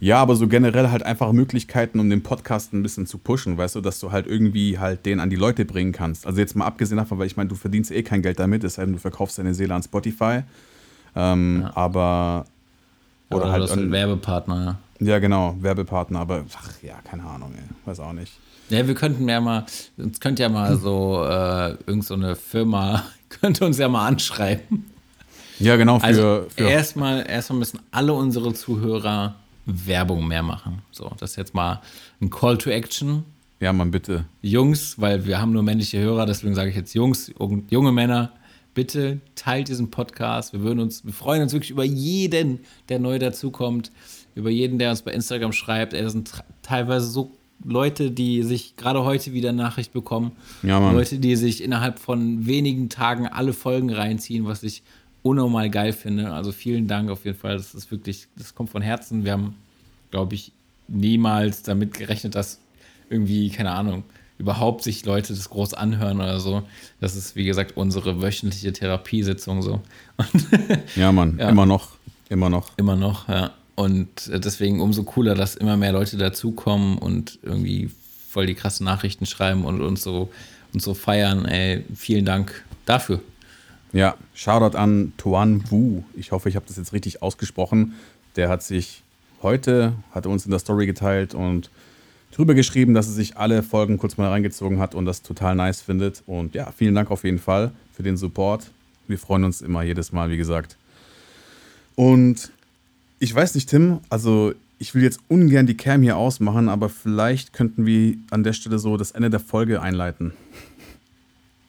Ja, aber so generell halt einfach Möglichkeiten, um den Podcast ein bisschen zu pushen, weißt du, dass du halt irgendwie halt den an die Leute bringen kannst. Also jetzt mal abgesehen davon, weil ich meine, du verdienst eh kein Geld damit, es sei denn, du verkaufst deine Seele an Spotify. Ähm, ja. Aber. Oder, oder halt ein Werbepartner. Ja, genau, Werbepartner, aber ach ja, keine Ahnung, ey, weiß auch nicht. Ja, wir könnten ja mal, uns könnte ja mal so äh, irgend so eine Firma, [laughs] könnte uns ja mal anschreiben. Ja, genau, für. Also erstmal, erstmal müssen alle unsere Zuhörer Werbung mehr machen. So, das ist jetzt mal ein Call to Action. Ja, man, bitte. Jungs, weil wir haben nur männliche Hörer, deswegen sage ich jetzt Jungs, junge Männer, bitte teilt diesen Podcast. Wir würden uns, wir freuen uns wirklich über jeden, der neu dazukommt, über jeden, der uns bei Instagram schreibt. Ey, das sind teilweise so Leute, die sich gerade heute wieder Nachricht bekommen. Ja, Mann. Leute, die sich innerhalb von wenigen Tagen alle Folgen reinziehen, was ich unnormal geil finde. Also vielen Dank auf jeden Fall. Das ist wirklich, das kommt von Herzen. Wir haben, glaube ich, niemals damit gerechnet, dass irgendwie, keine Ahnung, überhaupt sich Leute das groß anhören oder so. Das ist, wie gesagt, unsere wöchentliche Therapiesitzung so. ja, Mann, [laughs] ja. immer noch, immer noch. Immer noch, ja. Und deswegen umso cooler, dass immer mehr Leute dazukommen und irgendwie voll die krassen Nachrichten schreiben und uns so, uns so feiern. Ey, vielen Dank dafür. Ja, Shoutout an Tuan Wu. Ich hoffe, ich habe das jetzt richtig ausgesprochen. Der hat sich heute, hat uns in der Story geteilt und drüber geschrieben, dass er sich alle Folgen kurz mal reingezogen hat und das total nice findet. Und ja, vielen Dank auf jeden Fall für den Support. Wir freuen uns immer jedes Mal, wie gesagt. Und ich weiß nicht, Tim, also ich will jetzt ungern die Cam hier ausmachen, aber vielleicht könnten wir an der Stelle so das Ende der Folge einleiten.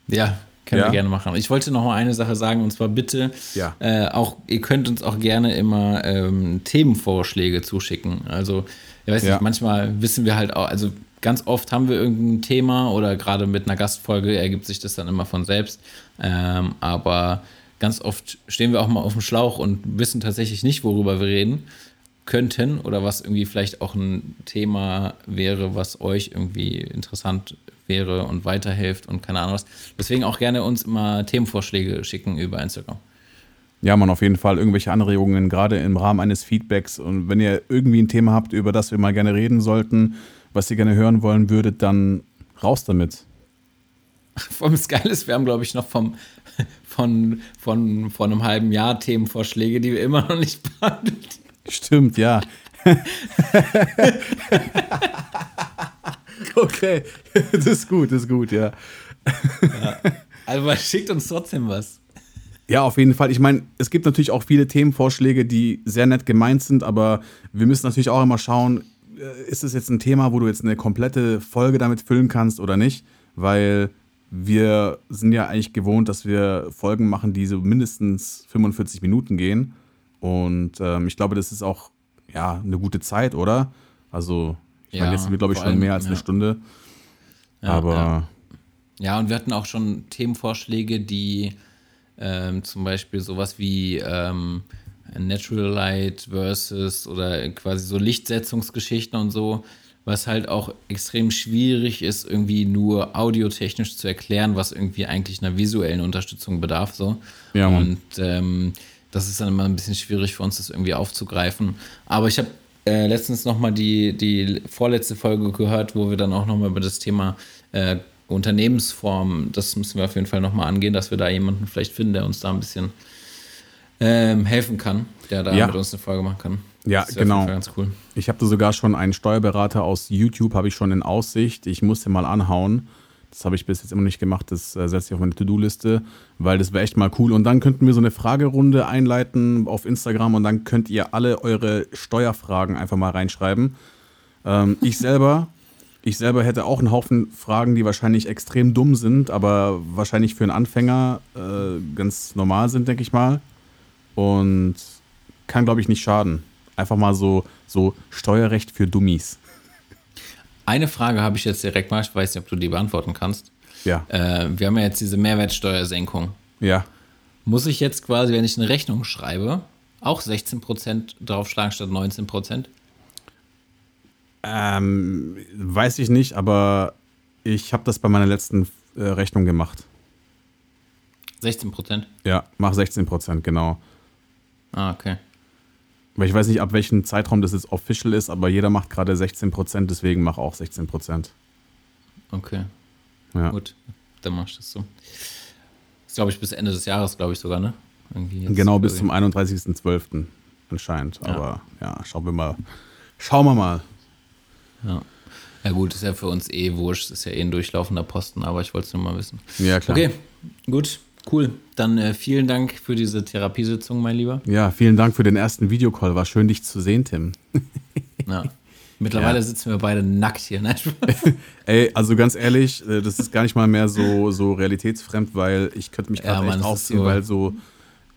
Ja, können ja. wir gerne machen. Ich wollte noch mal eine Sache sagen und zwar bitte, ja. äh, auch ihr könnt uns auch gerne immer ähm, Themenvorschläge zuschicken. Also ich weiß ja. nicht, manchmal wissen wir halt auch, also ganz oft haben wir irgendein Thema oder gerade mit einer Gastfolge ergibt sich das dann immer von selbst. Ähm, aber ganz oft stehen wir auch mal auf dem Schlauch und wissen tatsächlich nicht, worüber wir reden könnten oder was irgendwie vielleicht auch ein Thema wäre, was euch irgendwie interessant wäre und weiterhilft und keine Ahnung was. Deswegen auch gerne uns immer Themenvorschläge schicken über Instagram. Ja, man, auf jeden Fall irgendwelche Anregungen, gerade im Rahmen eines Feedbacks. Und wenn ihr irgendwie ein Thema habt, über das wir mal gerne reden sollten, was ihr gerne hören wollen würdet, dann raus damit. [laughs] Geile ist, wir haben, glaube ich, noch vom, [laughs] von, von, von einem halben Jahr Themenvorschläge, die wir immer noch nicht [laughs] behandelt. Stimmt, ja. Okay, [laughs] das ist gut, das ist gut, ja. ja. Aber schickt uns trotzdem was. Ja, auf jeden Fall. Ich meine, es gibt natürlich auch viele Themenvorschläge, die sehr nett gemeint sind, aber wir müssen natürlich auch immer schauen, äh, ist es jetzt ein Thema, wo du jetzt eine komplette Folge damit füllen kannst oder nicht? Weil wir sind ja eigentlich gewohnt, dass wir Folgen machen, die so mindestens 45 Minuten gehen. Und ähm, ich glaube, das ist auch ja, eine gute Zeit, oder? Also, ich ja, meine, jetzt sind wir, glaube ich, schon mehr als ja. eine Stunde. Ja, aber. Ja. und wir hatten auch schon Themenvorschläge, die ähm, zum Beispiel sowas wie ähm, Natural Light versus oder quasi so Lichtsetzungsgeschichten und so, was halt auch extrem schwierig ist, irgendwie nur audiotechnisch zu erklären, was irgendwie eigentlich einer visuellen Unterstützung bedarf. So. Ja, und ähm, das ist dann immer ein bisschen schwierig für uns, das irgendwie aufzugreifen. Aber ich habe äh, letztens nochmal die, die vorletzte Folge gehört, wo wir dann auch nochmal über das Thema äh, Unternehmensform, das müssen wir auf jeden Fall nochmal angehen, dass wir da jemanden vielleicht finden, der uns da ein bisschen ähm, helfen kann, der da ja. mit uns eine Folge machen kann. Ja, genau. ganz cool. Ich habe da sogar schon einen Steuerberater aus YouTube, habe ich schon in Aussicht. Ich muss den mal anhauen. Das habe ich bis jetzt immer nicht gemacht. Das äh, setze ich auf meine To-Do-Liste, weil das wäre echt mal cool. Und dann könnten wir so eine Fragerunde einleiten auf Instagram und dann könnt ihr alle eure Steuerfragen einfach mal reinschreiben. Ähm, ich [laughs] selber ich selber hätte auch einen Haufen Fragen, die wahrscheinlich extrem dumm sind, aber wahrscheinlich für einen Anfänger äh, ganz normal sind, denke ich mal. Und kann, glaube ich, nicht schaden. Einfach mal so, so Steuerrecht für Dummies. Eine Frage habe ich jetzt direkt mal, ich weiß nicht, ob du die beantworten kannst. Ja. Äh, wir haben ja jetzt diese Mehrwertsteuersenkung. Ja. Muss ich jetzt quasi, wenn ich eine Rechnung schreibe, auch 16% draufschlagen statt 19%? Ähm, weiß ich nicht, aber ich habe das bei meiner letzten äh, Rechnung gemacht. 16%? Ja, mach 16 Prozent, genau. Ah, okay. Weil ich weiß nicht, ab welchem Zeitraum das jetzt official ist, aber jeder macht gerade 16 Prozent, deswegen mach auch 16 Prozent. Okay, Ja. gut. Dann mach ich das so. Das glaube ich bis Ende des Jahres, glaube ich sogar, ne? Jetzt Genau bis zum 31.12. anscheinend. Aber ja, schauen wir mal. Schauen wir mal. Ja. ja, gut, ist ja für uns eh wurscht. Ist ja eh ein durchlaufender Posten, aber ich wollte es nur mal wissen. Ja, klar. Okay, gut, cool. Dann äh, vielen Dank für diese Therapiesitzung, mein Lieber. Ja, vielen Dank für den ersten Videocall. War schön, dich zu sehen, Tim. Ja. Mittlerweile Ja. sitzen wir beide nackt hier. Spaß. [laughs] Ey, also ganz ehrlich, äh, das ist gar nicht mal mehr so, so realitätsfremd, weil ich könnte mich Ja, gerade Mann, echt ausziehen, so- weil so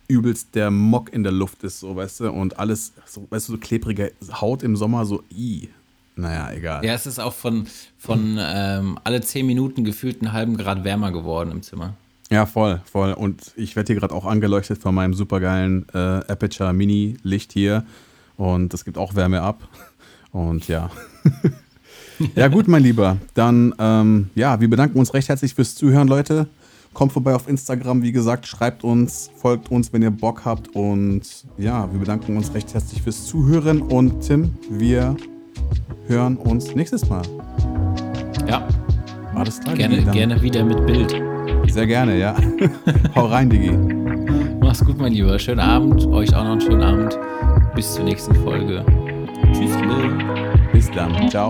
übelst der Mock in der Luft ist, so, weißt du, und alles, so, weißt du, so klebrige Haut im Sommer, so, i. Naja, egal. ja, es ist auch von, von [laughs] ähm, alle zehn Minuten gefühlt einen halben Grad wärmer geworden im Zimmer. Ja, voll, voll. Und ich werde hier gerade auch angeleuchtet von meinem supergeilen äh, Aperture Mini Licht hier. Und das gibt auch Wärme ab. [laughs] Und ja. [laughs] ja, gut, mein Lieber. Dann, ähm, ja, wir bedanken uns recht herzlich fürs Zuhören, Leute. Kommt vorbei auf Instagram, wie gesagt, schreibt uns, folgt uns, wenn ihr Bock habt. Und ja, wir bedanken uns recht herzlich fürs Zuhören. Und Tim, wir hören uns nächstes Mal. Ja, Alles klar, gerne, gerne wieder mit Bild. Sehr gerne, ja. [laughs] Hau rein, Digi. Mach's gut, mein Lieber. Schönen Abend. Euch auch noch einen schönen Abend. Bis zur nächsten Folge. Tschüss. Bis dann. Ciao.